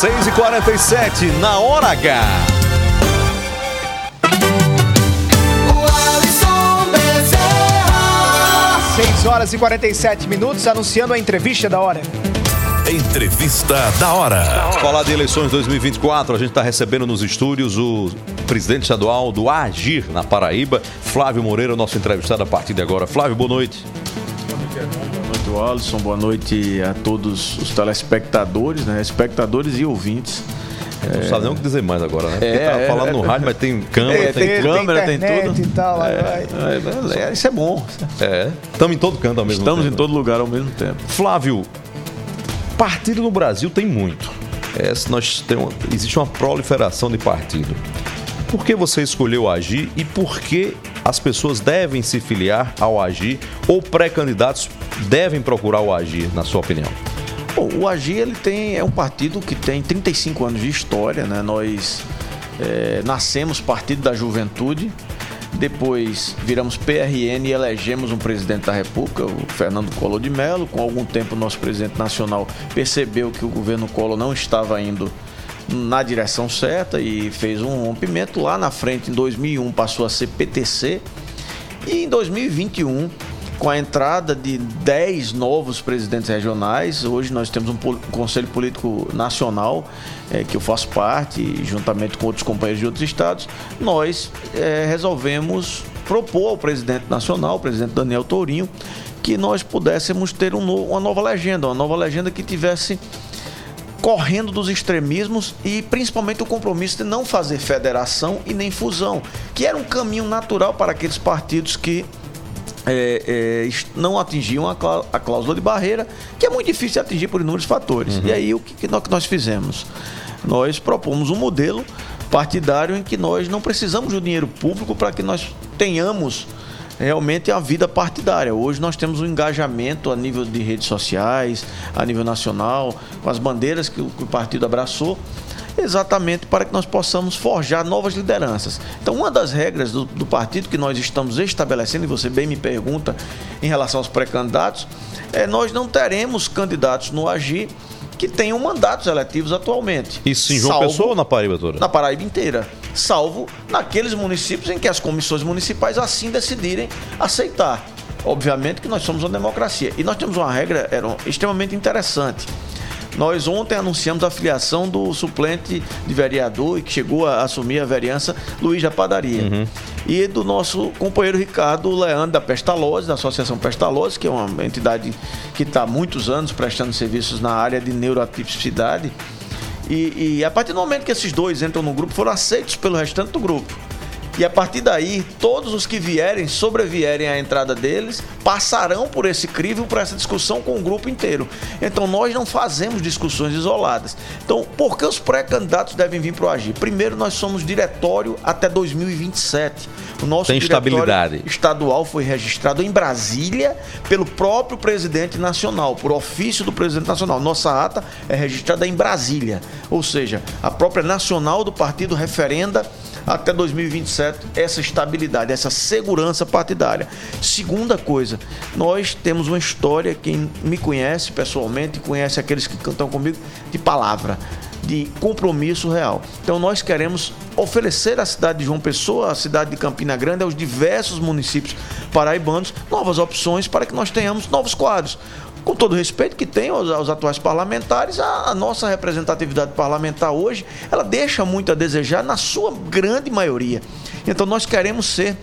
6h47 na hora H. 6 horas e 47 minutos, anunciando a entrevista da hora. Entrevista da hora. Falar de eleições 2024, a gente está recebendo nos estúdios o presidente estadual do Agir na Paraíba, Flávio Moreira, nosso entrevistado a partir de agora. Flávio, boa noite. Boa noite, Alisson. Boa noite a todos os telespectadores, né? Espectadores e ouvintes. Não sabe nem o que dizer mais agora, né? Porque É, é, falando é. no rádio, mas tem (laughs) câmera, É, tem, tem câmera, tem internet tudo. e tal, É, vai. é, é, isso é bom. É, estamos em todo canto ao mesmo Estamos tempo. em todo lugar ao mesmo tempo. Flávio, partido no Brasil tem muito. É, nós temos, existe uma proliferação de partido. Por que você escolheu Agir e por que as pessoas devem se filiar ao Agir ou pré-candidatos devem procurar o Agir, na sua opinião? Bom, o Agir ele tem, é um partido que tem 35 anos de história, né? Nós é, nascemos partido da juventude, depois viramos PRN e elegemos um presidente da República, o Fernando Collor de Mello. Com algum tempo, nosso presidente nacional percebeu que o governo Collor não estava indo na direção certa e fez um rompimento. Lá na frente, em 2001, passou a ser PTC. E em 2021, com a entrada de 10 novos presidentes regionais, hoje nós temos um Conselho Político Nacional, eh, que eu faço parte, juntamente com outros companheiros de outros estados, nós eh, resolvemos propor ao presidente nacional, o presidente Daniel Tourinho, que nós pudéssemos ter um no- uma nova legenda, uma nova legenda que tivesse correndo dos extremismos e principalmente o compromisso de não fazer federação e nem fusão, que era um caminho natural para aqueles partidos que é, é, não atingiam a, clá- a cláusula de barreira, que é muito difícil atingir por inúmeros fatores. E aí o que, que nós, fizemos? Nós propomos um modelo partidário em que nós não precisamos do dinheiro público para que nós tenhamos realmente a vida partidária. Hoje nós temos um engajamento a nível de redes sociais, a nível nacional, com as bandeiras que o partido abraçou. Exatamente para que nós possamos forjar novas lideranças. Então, uma das regras do, do partido que nós estamos estabelecendo, e você bem me pergunta em relação aos pré-candidatos, é nós não teremos candidatos no Agir que tenham mandatos eletivos atualmente. Isso em João Salvo- Pessoa ou na Paraíba toda? na Paraíba inteira, salvo naqueles municípios em que as comissões municipais assim decidirem aceitar. Obviamente que nós somos uma democracia. E nós temos uma regra era, extremamente interessante. Nós ontem anunciamos a filiação do suplente de vereador e que chegou a assumir a vereança, Luiz da Padaria. E do nosso companheiro Ricardo Leandro da Pestalozzi, da Associação Pestalozzi, que é uma entidade que está há muitos anos prestando serviços na área de neuroatipicidade. E, e a partir do momento que esses dois entram no grupo, foram aceitos pelo restante do grupo. E a partir daí, todos os que vierem, sobrevierem à entrada deles, passarão por esse crivo, por essa discussão com o grupo inteiro. Então nós não fazemos discussões isoladas. Então, por que os pré-candidatos devem vir para o Agir? Primeiro, nós somos diretório até 2027. O nosso Tem estabilidade. estadual foi registrado em Brasília pelo próprio presidente nacional, por ofício do presidente nacional. Nossa ata é registrada em Brasília, ou seja, a própria nacional do partido referenda até 2027 essa estabilidade, essa segurança partidária. Segunda coisa, nós temos uma história, quem me conhece pessoalmente, conhece aqueles que cantam comigo, de palavra de compromisso real. Então nós queremos oferecer à cidade de João Pessoa, à cidade de Campina Grande, aos diversos municípios paraibanos, novas opções para que nós tenhamos novos quadros. Com todo respeito que tem aos, aos atuais parlamentares, a, a nossa representatividade parlamentar hoje, ela deixa muito a desejar na sua grande maioria. Então nós queremos ser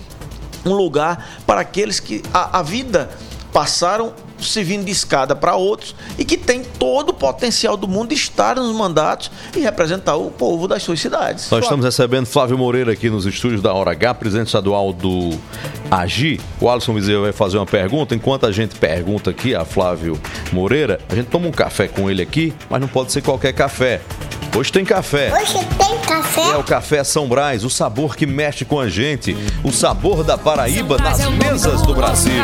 um lugar para aqueles que a, a vida passaram servindo de escada para outros e que tem todo o potencial do mundo de estar nos mandatos e representar o povo das suas cidades. Nós estamos recebendo Flávio Moreira aqui nos estúdios da Hora H, presidente estadual do AGI. O Alisson Bezerra vai fazer uma pergunta. Enquanto a gente pergunta aqui a Flávio Moreira, a gente toma um café com ele aqui, mas não pode ser qualquer café. Hoje tem café. Hoje tem café. É o Café São Brás, o sabor que mexe com a gente. O sabor da Paraíba nas mesas do Brasil.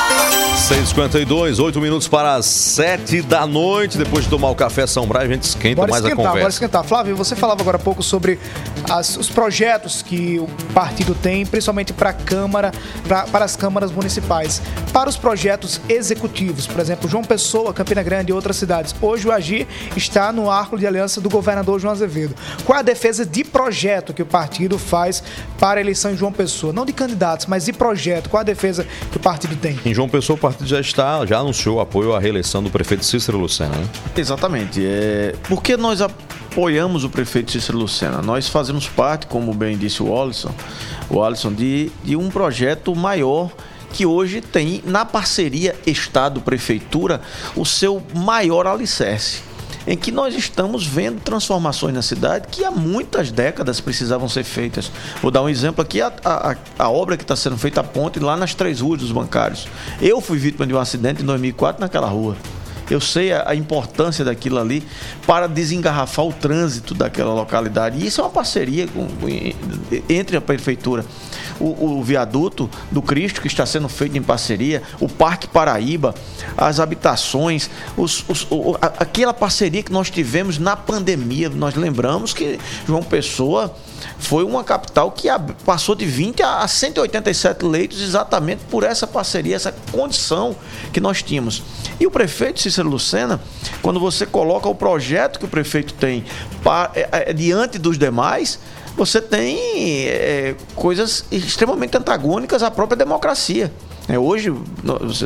6h52, 8 minutos para as 7 da noite. Depois de tomar o café São Brás, a gente esquenta Bora mais a esquentar, bora conversa. esquentar. Flávio, você falava agora há pouco sobre as- os projetos que o partido tem, principalmente para a Câmara, pra- para as câmaras municipais. Para os projetos executivos, por exemplo, João Pessoa, Campina Grande e outras cidades. Hoje o Agir está no arco de aliança do governador João Azevedo. Qual a defesa de projeto que o partido faz para a eleição em João Pessoa? Não de candidatos, mas de projeto. Qual a defesa que o partido tem? Em João Pessoa, o partido já está, já anunciou apoio à reeleição do prefeito Cícero Lucena, né? Exatamente. É... Por que nós apoiamos o prefeito Cícero Lucena? Nós fazemos parte, como bem disse o Alisson, o Alisson de, de um projeto maior que hoje tem na parceria Estado-Prefeitura o seu maior alicerce. Em que nós estamos vendo transformações na cidade que há muitas décadas precisavam ser feitas. Vou dar um exemplo aqui: a, a, a obra que está sendo feita a ponte lá nas três ruas dos bancários. Eu fui vítima de um acidente em 2004 naquela rua. Eu sei a, a importância daquilo ali para desengarrafar o trânsito daquela localidade. E isso é uma parceria com- entre a prefeitura, o, o viaduto do Cristo, que está sendo feito em parceria, o Parque Paraíba, as habitações, os- os- o- aquela parceria que nós tivemos na pandemia. Nós lembramos que João Pessoa foi uma capital que passou de 20 a a 187 leitos exatamente por essa parceria, essa condição que nós tínhamos. E o prefeito Cícero Lucena, quando você coloca o projeto que o prefeito tem pa- é, é, diante dos demais, você tem é, coisas extremamente antagônicas à própria democracia. É, hoje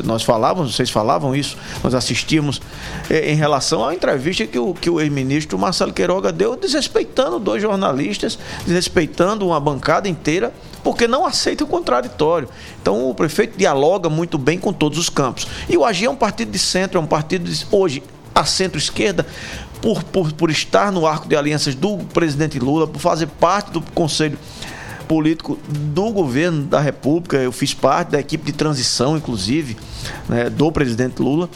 nós, falávamos, vocês falavam isso, nós assistimos é, em relação à entrevista que o, que o ex-ministro Marcelo Queiroga deu, desrespeitando dois jornalistas, desrespeitando uma bancada inteira, porque não aceita o contraditório. Então o prefeito dialoga muito bem com todos os campos. E o AGI é um partido de centro, é um partido de, hoje a centro-esquerda, por, por, por estar no arco de alianças do presidente Lula, por fazer parte do Conselho político do governo da República, eu fiz parte da equipe de transição, inclusive, né, do presidente Lula.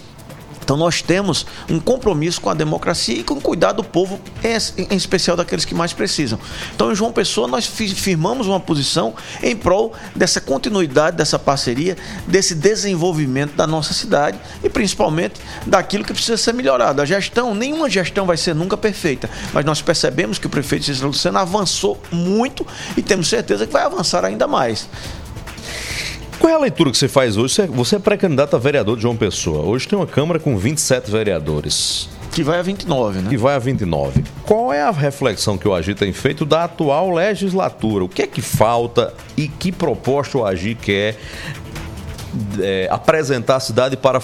Então nós temos um compromisso com a democracia e com o cuidado do povo, em especial daqueles que mais precisam. Então em João Pessoa nós firmamos uma posição em prol dessa continuidade, dessa parceria, desse desenvolvimento da nossa cidade e principalmente daquilo que precisa ser melhorado. A gestão, nenhuma gestão vai ser nunca perfeita, mas nós percebemos que o prefeito Cícero Lucena avançou muito e temos certeza que vai avançar ainda mais. Qual é a leitura que você faz hoje? Você é pré-candidato a vereador de João Pessoa. Hoje tem uma Câmara com 27 vereadores. Que vai a 29, né? Que vai a 29. Qual é a reflexão que o Agir tem feito da atual legislatura? O que é que falta e que proposta o Agir quer é, apresentar à cidade para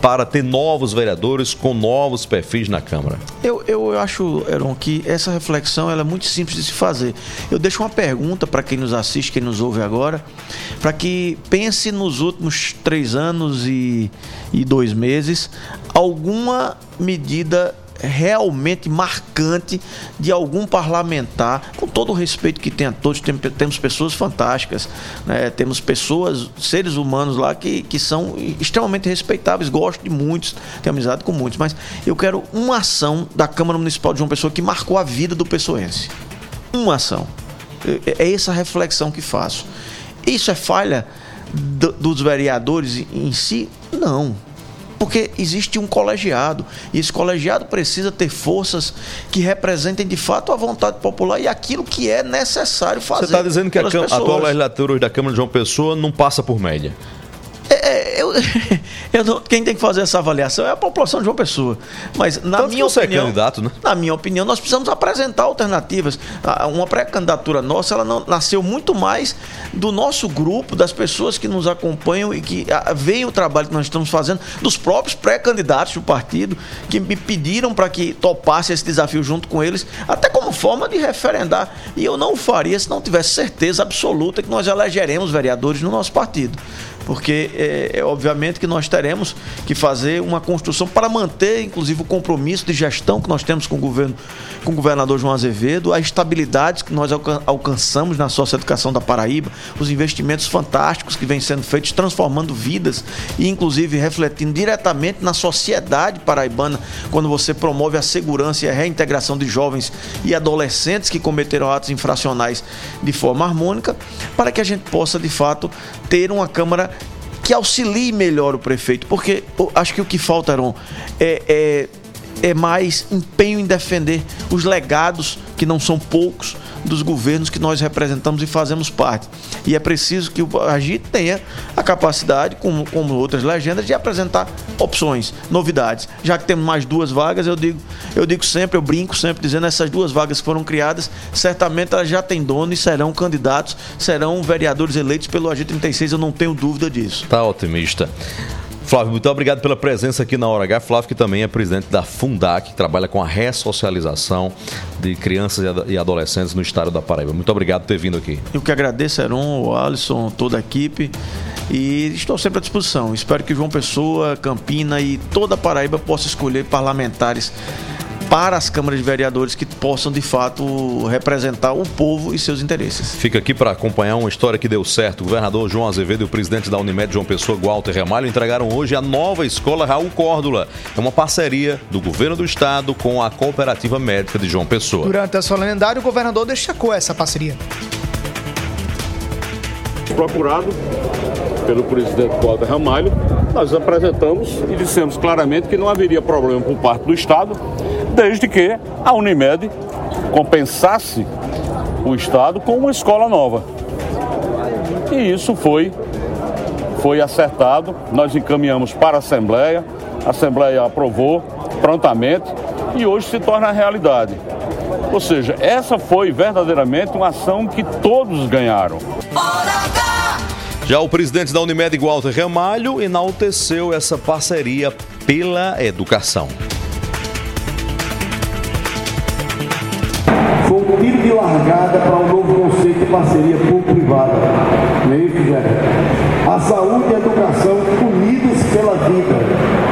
para ter novos vereadores com novos perfis na Câmara? Eu, eu acho, Heron, que essa reflexão é muito simples de se fazer. Eu deixo uma pergunta para quem nos assiste, quem nos ouve agora, para que pense nos últimos três anos e, e dois meses alguma medida realmente marcante de algum parlamentar, com todo o respeito que tem a todos, temos pessoas fantásticas, né? temos pessoas, seres humanos lá que, que são extremamente respeitáveis, gosto de muitos, tenho amizade com muitos, mas eu quero uma ação da Câmara Municipal de João Pessoa que marcou a vida do pessoense. Uma ação. É, é essa reflexão que faço. Isso é falha dos vereadores em si? Não porque existe um colegiado e esse colegiado precisa ter forças que representem de fato a vontade popular e aquilo que é necessário fazer. Você está dizendo que a, a atual legislatura da Câmara de João Pessoa não passa por média? É, é, eu, (laughs) eu não, quem tem que fazer essa avaliação é a população de uma pessoa. Mas na Tanto minha é opinião, é candidato, né? Na minha opinião, nós precisamos apresentar alternativas. Uma pré-candidatura nossa, ela não, nasceu muito mais do nosso grupo, das pessoas que nos acompanham e que veem o trabalho que nós estamos fazendo, dos próprios pré-candidatos do partido que me pediram para que topasse esse desafio junto com eles, até como forma de referendar. E eu não faria se não tivesse certeza absoluta que nós elegeremos vereadores no nosso partido porque é, é, obviamente que nós teremos que fazer uma construção para manter, inclusive, o compromisso de gestão que nós temos com o governo, com o governador João Azevedo, a estabilidade que nós alcan alcançamos na socioeducação da Paraíba, os investimentos fantásticos que vêm sendo feitos, transformando vidas e, inclusive, refletindo diretamente na sociedade paraibana, quando você promove a segurança e a reintegração de jovens e adolescentes que cometeram atos infracionais de forma harmônica, para que a gente possa, de fato, ter uma Câmara que auxilie melhor o prefeito, porque acho que o que falta, Aron, é, é, é mais empenho em defender os legados, que não são poucos, dos governos que nós representamos e fazemos parte. E é preciso que o Agir tenha a capacidade, como, como outras legendas, de apresentar opções, novidades. Já que temos mais duas vagas, eu digo, eu digo sempre, eu brinco sempre dizendo essas duas vagas que foram criadas, certamente elas já têm dono e serão candidatos, serão vereadores eleitos pelo Agir 36, eu não tenho dúvida disso. Tá otimista. Flávio, muito obrigado pela presença aqui na Hora H. Flávio, que também é presidente da Fundac, que trabalha com a ressocialização de crianças e adolescentes no estado da Paraíba. Muito obrigado por ter vindo aqui. Eu que agradeço, Heron, o Alisson, toda a equipe. E estou sempre à disposição. Espero que João Pessoa, Campina e toda a Paraíba possa escolher parlamentares para as câmaras de vereadores que possam de fato representar o povo e seus interesses. Fica aqui para acompanhar uma história que deu certo. O governador João Azevedo e o presidente da Unimed João Pessoa, Walter Ramalho, entregaram hoje a nova escola Raul Córdula. É uma parceria do governo do estado com a Cooperativa Médica de João Pessoa. Durante a solenidade, o governador destacou essa parceria. Procurado pelo presidente Walter Ramalho, nós apresentamos e dissemos claramente que não haveria problema por parte do Estado desde que a Unimed compensasse o Estado com uma escola nova. E isso foi, foi acertado, nós encaminhamos para a Assembleia, a Assembleia aprovou prontamente e hoje se torna realidade. Ou seja, essa foi verdadeiramente uma ação que todos ganharam. Já o presidente da Unimed, Walter Ramalho, enalteceu essa parceria pela educação. tiro de largada para um novo conceito de parceria público-privada. Não é isso, Zé? A saúde e a educação unidos pela vida,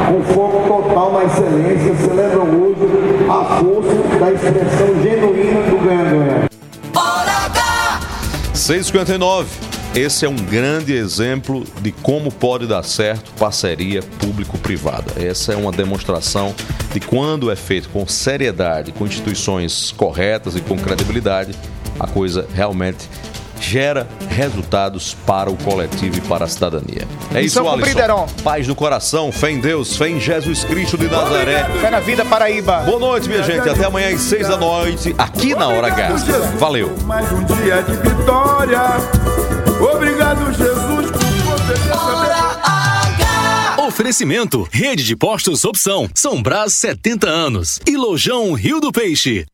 com foco total na excelência, celebram hoje a força da expressão genuína do ganha-ganha. 6,59. Esse é um grande exemplo de como pode dar certo parceria público-privada. Essa é uma demonstração de quando é feito com seriedade, com instituições corretas e com credibilidade, a coisa realmente gera resultados para o coletivo e para a cidadania. É isso, Alisson. Paz no coração, fé em Deus, fé em Jesus Cristo de Nazaré. Fé na vida, Paraíba. Boa noite, minha gente. Até amanhã às seis da noite, aqui na Hora H. Valeu. Mais um dia de vitória. Obrigado, Jesus, por sabedoria. Oferecimento: Rede de Postos Opção. São Brás 70 anos. E Lojão Rio do Peixe.